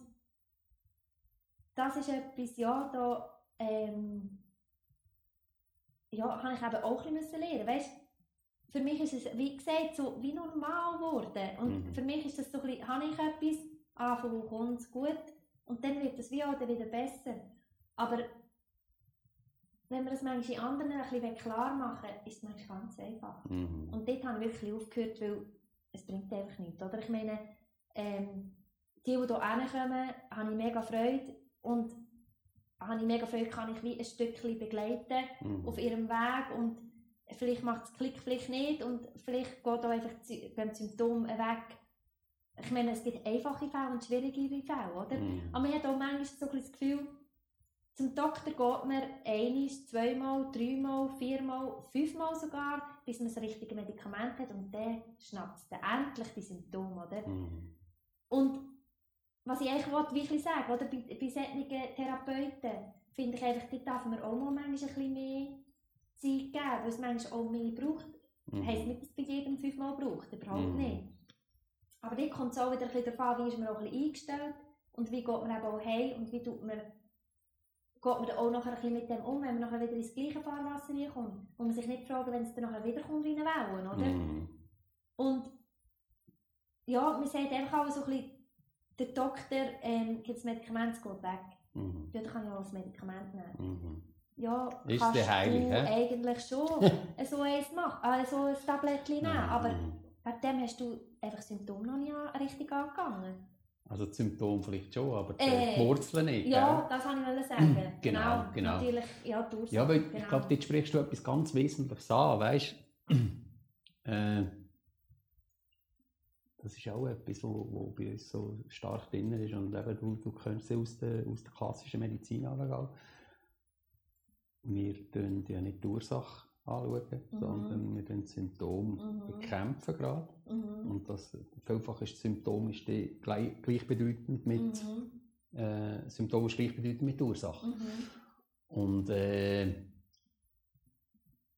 das ist etwas, ja, da ähm, ja, habe ich eben auch ein bisschen lernen weißt, Für mich ist es, wie gesagt, so wie normal geworden. Und Mhm. für mich ist das so ein bisschen, habe ich etwas, ah, von wo kommt es gut und dann wird es wie auch wieder besser. Aber wenn wir das manchmal anderen ein bisschen klar machen ist es manchmal ganz einfach. Mhm. Und dort habe ich wirklich aufgehört, weil es bringt einfach nichts. Oder? Ich meine, ähm, die, die hier hinkommen, habe ich mega Freude und habe ich mega Freude, kann ich wie ein Stückchen begleiten Mhm. auf ihrem Weg und vielleicht macht es Klick, vielleicht nicht und vielleicht geht auch einfach beim Symptom weg. Ich meine, es gibt einfache Fälle und schwierigere Fälle, oder? Mhm. Aber man hat auch manchmal so ein das Gefühl, zum Doktor geht man einmal, zweimal, dreimal, viermal, fünfmal sogar, bis man das richtige Medikament hat und dann schnappt es dann endlich die Symptome, oder? Mhm. Und was ich eigentlich wollte, wirklich sagen, oder, bei, bei solchen Therapeuten, finde ich einfach, dort darf man auch mal manchmal ein bisschen mehr Zeit geben, weil es manchmal auch mehr braucht. Mhm. Heisst nicht, dass es bei jedem fünfmal braucht, überhaupt Mhm. nicht. Aber dort kommt es auch wieder ein bisschen darauf an, wie ist man auch ein bisschen eingestellt und wie geht man eben auch heim und wie tut man, geht man auch nachher ein bisschen mit dem um, wenn man nachher wieder ins gleiche Fahrwasser reinkommt. Und man sich nicht fragt, wenn es dann nachher wieder kommt wie eine Welle, oder? Mhm. Und ja, man sagt einfach auch so ein bisschen, der Doktor ähm, gibt das Medikament, es geht weg. Mhm. Ja, dann kann ich auch das Medikament nehmen. Mhm. Ja, Ist kannst der heilig, du hä? eigentlich schon so eins machen, äh, so ein Tablettchen nehmen, aber Mhm. wegen dem hast du einfach Symptome noch nicht richtig angegangen. Also die Symptome vielleicht schon, aber die Äh, Wurzeln nicht. Ja, das wollte ich sagen. Genau, genau. Natürlich, ja, die Ursache, Ja, weil genau. ich glaube, dort sprichst du etwas ganz Wesentliches an, weißt äh, Das ist auch etwas, wo, wo bei uns so stark drin ist und eben du, du kennst es aus der, aus der klassischen Medizin anschauen. Wir schauen ja nicht die Ursache anschauen, Mhm. sondern wir den Symptom Mhm. bekämpfen gerade. Mhm. Und das, vielfach ist das Symptom ist die gleich, gleichbedeutend mit, Mhm. äh, Symptom ist gleichbedeutend mit Ursache. Mhm. Und äh,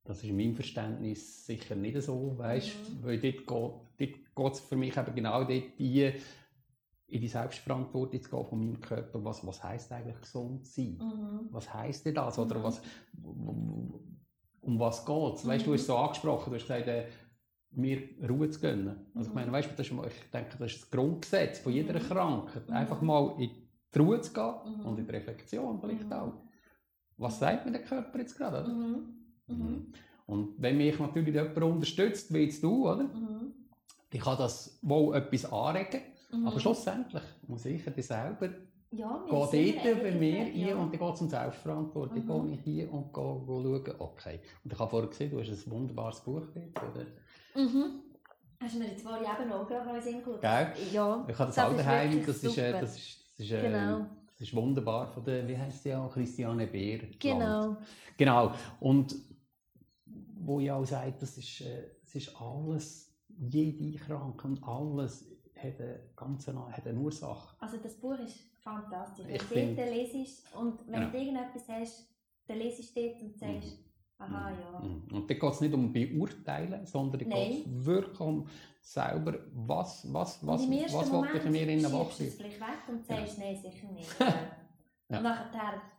das ist in meinem Verständnis sicher nicht so, weißt, Mhm. weil dort geht, dort geht es für mich eben genau dort die, in die Selbstverantwortung zu gehen von meinem Körper. Was, was heisst eigentlich gesund sein? Was heisst denn das? Oder was, um was geht es? Weißt du, du hast es so angesprochen, du hast gesagt, äh, mir Ruhe zu gönnen. Also ich Mhm. meine, weißt du, das ist, ich denke, das ist das Grundgesetz von jeder Mhm. Krankheit. Mhm. Einfach mal in die Ruhe zu gehen Mhm. und in die Reflexion vielleicht Mhm. auch. Was sagt mir der Körper jetzt gerade? Mhm. Mhm. Und wenn mich natürlich jemand unterstützt, wie jetzt du, oder? Mhm. dann kann das wohl etwas anregen, Mhm. aber schlussendlich muss ich dann selber ja, gehe dort bei mir ja. ein und dann geht es um Selbstverantwortung. Mhm. Gehe ich hier und gehe, gehe schauen, okay. Und ich habe vorher gesehen, du hast ein wunderbares Buch dort, oder? Mhm. Hast du mir jetzt vorhin eben auch gerade noch in den Sinn geschaut? Gell? Ja. Ich habe das, Das auch daheim, wirklich das ist, äh, das ist, das ist, äh, Genau. das ist wunderbar von der, wie heißt sie ja, Christiane Beer. Genau. Genau. Und wo ich auch sage, das ist, äh, das ist alles, jede Krankheit und alles hat eine, ganz eine, hat eine Ursache. Also das Buch ist fantastisch. Wenn Ich du find- dort lesest und wenn Genau. du irgendetwas hast, dann lesest du dort und sagst, aha, ja. Mhm. Und da geht es nicht um Beurteilen, sondern da geht es wirklich um selber, was, was, was, was Moment ich in mir innen wach du es vielleicht weg und sagst, nein, sicher nicht. Ja. Und nachher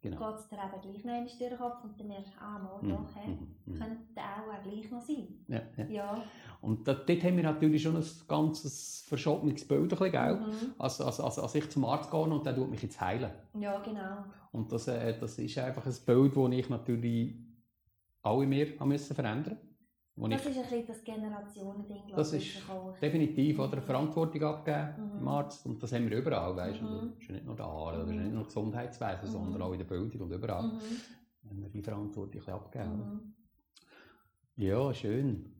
Genau. geht es dir eben gleich noch einmal durch den Kopf und dann merkst du, ah, mal, Mhm. doch, hey, Mhm. Mhm. könnte auch gleich noch sein. Ja, ja. Ja. Und da, dort haben wir natürlich schon ein ganzes verschobenes Bild, ein bisschen, gell? Mhm. Als, als, als, als ich zum Arzt gehe und der tut mich jetzt heilen. Ja, genau. Und das, äh, das ist einfach ein Bild, das ich natürlich auch in mir müssen verändern wo Das ich, ist ein bisschen das Generationending, Das ist definitiv oder Mhm. Verantwortung abgeben Mhm. im Arzt und das haben wir überall, weißt du. Mhm. Das ist nicht nur der das ist Mhm. nicht nur das Gesundheitswesen, Mhm. sondern auch in der Bildung und überall. Mhm. Wenn wir die Verantwortung abgeben. Mhm. Ja, schön.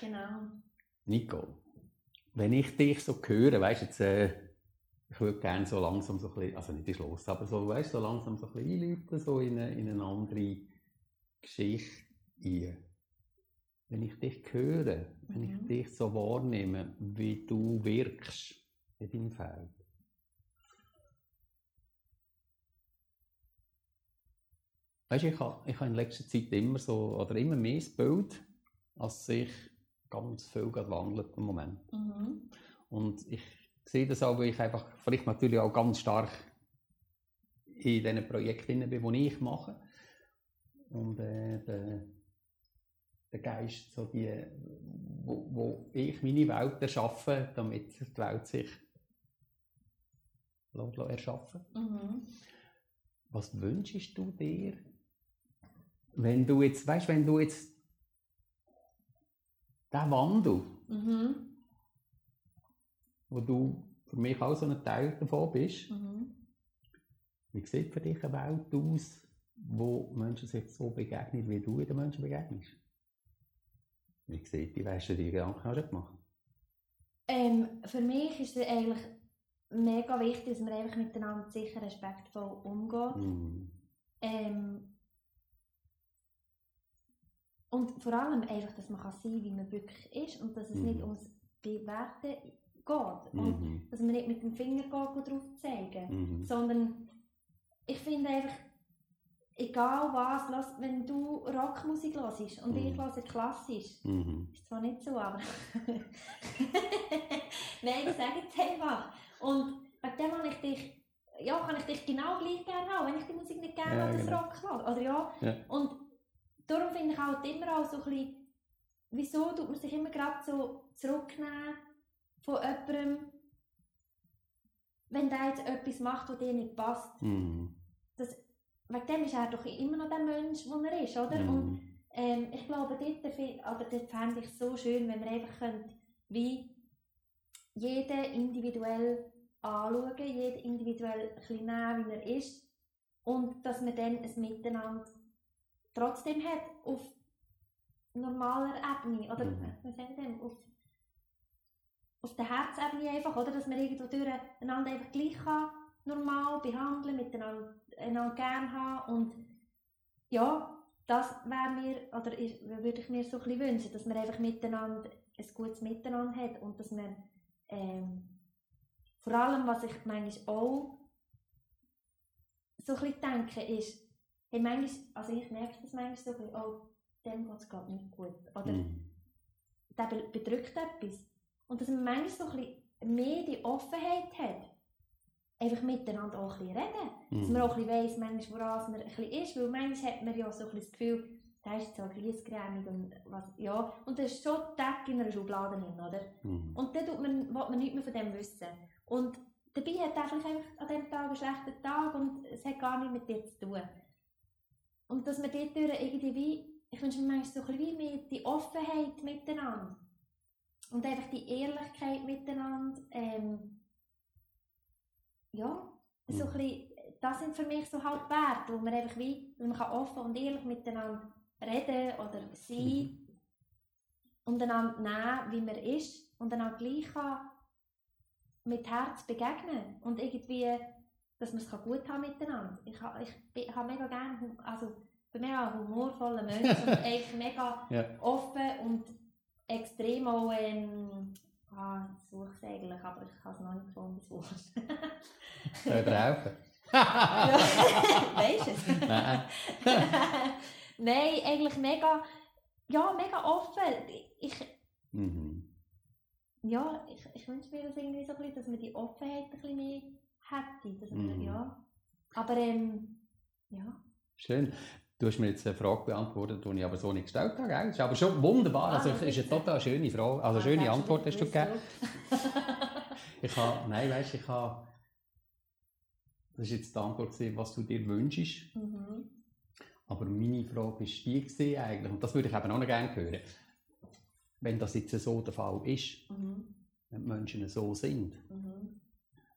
Genau. Nico, wenn ich dich so höre, weißt du, jetzt, äh, ich würde gerne so langsam so ein bisschen, also nicht Los, aber so, weißt so langsam so ein bisschen einläuten, so in eine, in eine andere Geschichte ein. Wenn ich dich höre, wenn ich Mhm. dich so wahrnehme, wie du wirkst in deinem Feld. Weißt du, ich habe, ich habe in letzter Zeit immer so, oder immer mehr das Bild, als sich ganz viel wandelt im Moment. Mhm. Und ich sehe das auch, weil ich einfach vielleicht natürlich auch ganz stark in diesen Projekten bin, die ich mache. Und äh, der, der Geist, so die, wo, wo ich meine Welt erschaffe, damit die Welt sich erschaffen Mhm. Was wünschst du dir, wenn du jetzt, weißt, wenn du jetzt den Wandel, Mhm. wo du für mich auch so ein Teil davon bist, Mhm. Wie sieht für dich eine Welt aus, wo Menschen sich so begegnen, wie du den Menschen begegnest? Wie sieht die, weißt du, die Gedanken schon gemacht? Ähm, für mich ist es eigentlich mega wichtig, dass man einfach miteinander sicher respektvoll umgeht. Mm. Ähm, und vor allem einfach, dass man kann sein kann, wie man wirklich ist und dass es Mhm. nicht ums Bewerten geht. Und Mhm. dass man nicht mit dem Finger geht, und drauf zeigen, Mhm. sondern ich finde einfach, egal was, lass, wenn du Rockmusik hörst und ich Mhm. höre klassisch, Mhm. ist zwar nicht so, aber. Nein, ich sage jetzt einfach. Und wegen dem habe ich dich, ja, kann ich dich genau gleich gerne haben, wenn ich die Musik nicht gerne Ja, das genau. Rock höre. Oder ja. Ja. Und darum finde ich halt immer auch so ein bisschen, wieso tut man sich immer gerade so zurücknehmen von jemandem, wenn der jetzt etwas macht, was dir nicht passt. Mhm. Wegen dem ist er doch immer noch der Mensch, der er ist, oder? Und Mhm. ähm, ich glaube, dort, oder dort fände ich es so schön, wenn wir einfach könnt, wie jeden individuell anschauen, jeden individuell ein bisschen nehmen, wie er ist und dass man dann ein Miteinander trotzdem hat auf normaler Ebene, oder Mhm. wie sagen wir dem, auf, auf der Herzebene einfach, oder? Dass man irgendwo durch einander einfach gleich kann, normal behandeln, miteinander einander gern haben und ja, das wäre mir, oder würde ich mir so ein bisschen wünschen, dass man einfach miteinander ein gutes Miteinander hat und dass man ähm, vor allem, was ich manchmal auch so ein bisschen denke, ist, hey, manchmal, also ich merke das manchmal so oh, dem geht es gerade nicht gut. Oder Mhm. der be- bedrückt etwas. Und dass man manchmal so ein bisschen mehr die Offenheit hat, einfach miteinander auch ein bisschen reden. Dass Mhm. man auch ein bisschen weiss, manchmal, woran man ein bisschen ist. Weil manchmal hat man ja so ein bisschen das Gefühl, der ist so griesgrämig und was, ja. Und das ist so Tag in einer Schublade drin, oder? Mhm. Und dann tut man, will man nichts mehr von dem wissen. Und dabei hat er vielleicht einfach an diesem Tag einen schlechten Tag und es hat gar nichts mit dir zu tun. Und dass man dort irgendwie wie, ich wünsche mir manchmal so ein bisschen wie die Offenheit miteinander. Und einfach die Ehrlichkeit miteinander. Ähm, ja, so ein bisschen, das sind für mich so halt Werte, wo man einfach wie, wo man kann offen und ehrlich miteinander reden oder sein und einander nehmen, wie man ist und einander gleich kann mit Herz begegnen und irgendwie, dass man es gut haben miteinander. Ich ich bin- habe mega gerne, also ich bin mega humorvoller Mensch und eigentlich mega Ja. offen und extrem auch, ähm, ah, ich suche es eigentlich, aber ich habe es noch nicht gefunden, das Wort. Soll ich ja. Weisst du es? Nein. Nein, eigentlich mega, ja, mega offen. Ich, Mhm. ja, ich, ich wünsche mir das irgendwie so ein bisschen, dass man die Offenheit ein bisschen mehr hätte. Man, Mhm. ja. Aber, ähm, ja. Schön. Du hast mir jetzt eine Frage beantwortet, die ich aber so nicht gestellt habe. Gell? Das ist aber schon wunderbar. Ah, Also, es ist eine total schöne Frage. Also, Ah, schöne Antwort hast du gegeben. Ich habe, nein, weißt du, ich habe, das war jetzt die Antwort, was du dir wünschst. Mhm. Aber meine Frage war die eigentlich, und das würde ich eben auch noch gerne hören. wenn das jetzt so der Fall ist, Mhm. wenn die Menschen so sind, Mhm.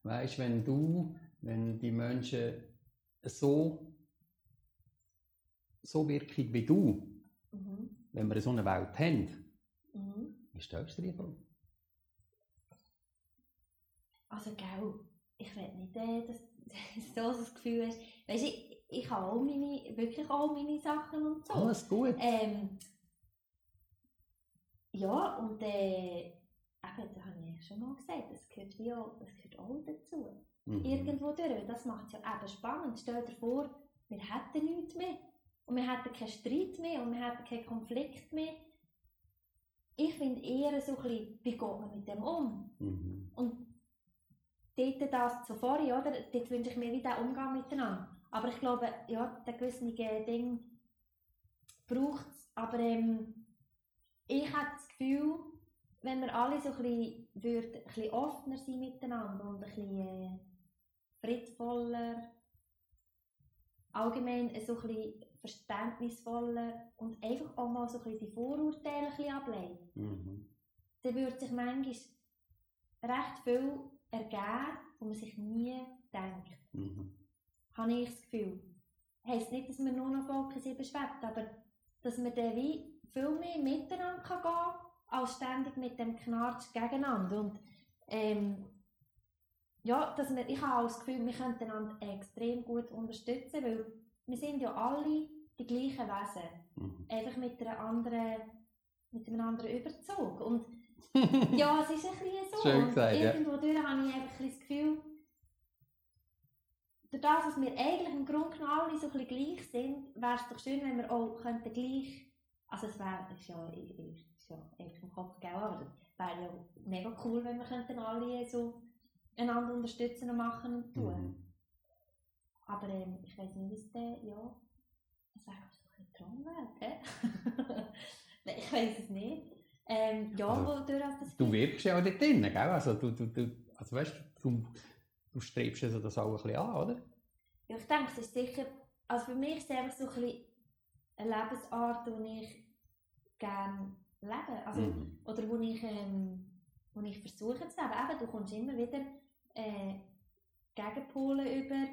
Weißt, wenn du, wenn die Menschen so so wirken wie du, Mhm. wenn wir so eine Welt haben, Mhm. ist das lieber. Also, gell, ich will nicht, äh, dass du so das Gefühl hast. Weißt du, ich, ich habe auch meine, wirklich auch meine Sachen und so. Alles gut. Ähm, ja, und äh, eben, da habe ich schon mal gesagt, das gehört, wie auch, das gehört auch dazu. Mhm. Irgendwo durch, das macht es ja eben spannend. Stell dir vor, wir hätten nichts mehr. Und wir hätten keinen Streit mehr und wir hätten keinen Konflikt mehr. Ich finde eher so ein bisschen, wie geht man mit dem um? Mhm. Und dort das vorher, oder? Dort wünsche ich mir wieder Umgang miteinander. Aber ich glaube, ja, der gewisse Ding braucht es. Aber ähm, ich habe das Gefühl, wenn wir alle so ein bisschen, würden, ein bisschen offener sein miteinander und ein bisschen äh, friedvoller, allgemein so ein bisschen verständnisvoller und einfach auch mal so ein bisschen die Vorurteile ein bisschen ablegen Mhm. dann würde sich manchmal recht viel ergeben, wo man sich nie denkt. Mhm. Habe ich das Gefühl. Heisst nicht, dass man nur noch Folge 7 schwebt, aber dass man dann wie viel mehr miteinander kann gehen als ständig mit dem Knarz gegeneinander. Und ähm, ja, dass wir, ich habe auch das Gefühl, wir könnten einander extrem gut unterstützen, weil wir sind ja alle die gleichen Wesen Mhm. einfach mit, einer anderen, mit einem anderen Überzug. Und ja, es ist ein bisschen so. Schön und gesagt, ja. irgendwo durch habe ich einfach ein das Gefühl, durch das, dass wir eigentlich im Grunde genommen alle so ein bisschen gleich sind, wäre es doch schön, wenn wir auch könnten gleich, also es wäre, ist ja, ist ja einfach im Kopf gegeben, aber es wäre ja mega cool, wenn wir könnten alle so einander unterstützen und machen und tun. Mhm. Aber ähm, ich weiß nicht, wie es dann, ja, das wäre so ein bisschen hä? Nein, ich weiß es nicht. Ähm, ja, Also, wodurch das Du wirkst ja auch dort drin, gell? Also, du, du, du, also weißt du, du strebst also das auch ein bisschen an, oder? Ja, ich denke, es ist sicher, also für mich ist es einfach so ein bisschen eine Lebensart, die ich gerne lebe. Also, Mhm. Oder wo ich, ähm, wo ich versuche zu leben. Eben, du kommst immer wieder äh, Gegenpole über,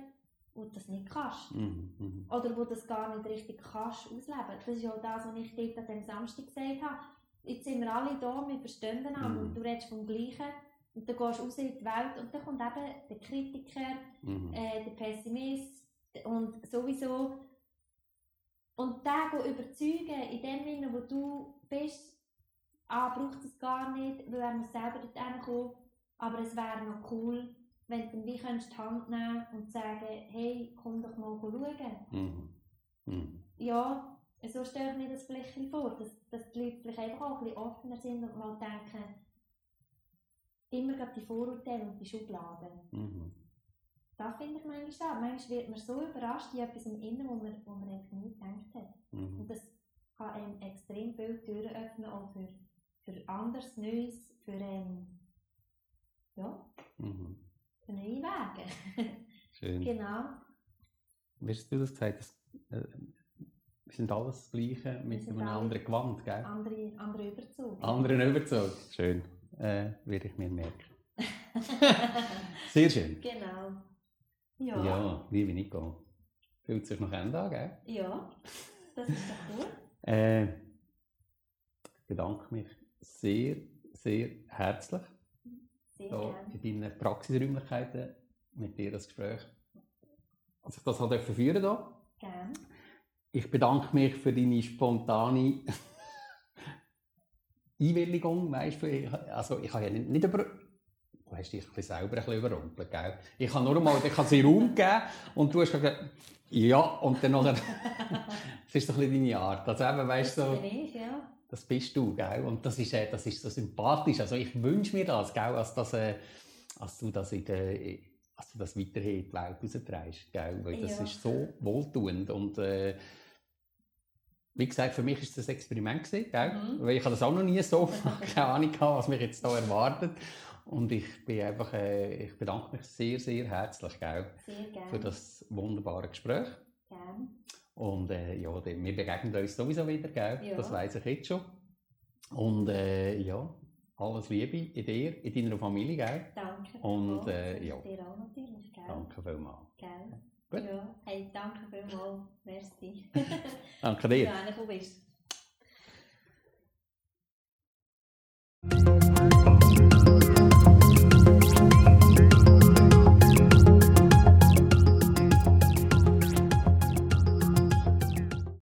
wo du das nicht kannst. Mhm. Mhm. Oder wo du das gar nicht richtig kannst ausleben. Das ist ja auch das, was ich dort an dem Samstag gesagt habe. Jetzt sind wir alle da, wir verstehen einander Mhm. und du redest vom Gleichen. Und dann gehst du raus in die Welt und dann kommt eben der Kritiker, Mhm. äh, der Pessimist und sowieso. Und den überzeugen, in dem Sinne, wo du bist, ah, braucht es gar nicht, weil er muss selber dort hinkommen. Aber es wäre noch cool, wenn du wie könntest die Hand nehmen und sagen, hey, komm doch mal schauen. Mhm. Mhm. Ja, so stelle ich mir das vielleicht vor, dass, dass die Leute vielleicht einfach auch ein bisschen offener sind und mal denken, immer gerade die Vorurteile und die Schubladen. Mhm. Das finde ich manchmal schade. Manchmal wird man so überrascht in etwas im Inneren, wo man, wo man einfach nie gedacht hat. Mhm. Und das kann einem extrem viele Türen öffnen, auch für, für anderes, Neues, für, ähm, ja, Mhm. für neue Wege. Schön. genau. Wie hast du das gesagt? Das, äh, wir sind alles das Gleiche mit einem anderen Gewand, gell? Andere, andere Überzug. Anderen Überzug. Schön. Äh, werde ich mir merken. Sehr schön. genau. Ja, Ja. liebe Nico. Fühlt sich noch Ende an, gell? Ja, das ist doch gut. Äh, ich bedanke mich sehr, sehr herzlich Sehr gerne. in deinen Praxisräumlichkeiten mit dir das Gespräch. Dass ich das halt führen da. Gerne. Ich bedanke mich für deine spontane Einwilligung. Weißt du, also ich habe ja nicht, nicht über, du hast dich ein selber ein bisschen überrumpelt, gell? Ich habe nur mal, ich habe sie Raum gegeben und du hast gesagt, ja, und dann nachher, das ist so ein bisschen deine Art. Also eben, weißt du, so, ja. Das bist du, gell? Und das ist, äh, das ist so sympathisch. Also ich wünsche mir das, gell? Als, das, äh, als du das in der, als du das weiterhin in die Welt raustreibst, gell? Weil das Ja. ist so wohltuend und äh, wie gesagt, für mich ist das ein Experiment gewesen, gell? Mhm. Weil ich habe das auch noch nie so, keine Ahnung gehabt, was mich jetzt da erwartet. Und ich bin einfach, äh, ich bedanke mich sehr, sehr herzlich, gell? Sehr Für das wunderbare Gespräch. Gerne. Und äh, ja, wir begegnen uns sowieso wieder, gell? Ja. das weiß ich jetzt schon. Und äh, ja, alles Liebe in dir, in deiner Familie. Gell? Danke. Und äh, ja. dir auch natürlich. Gell? Danke vielmals. Gell? Gut. Ja, hey, danke vielmals. Merci. danke dir. Ja, du bist.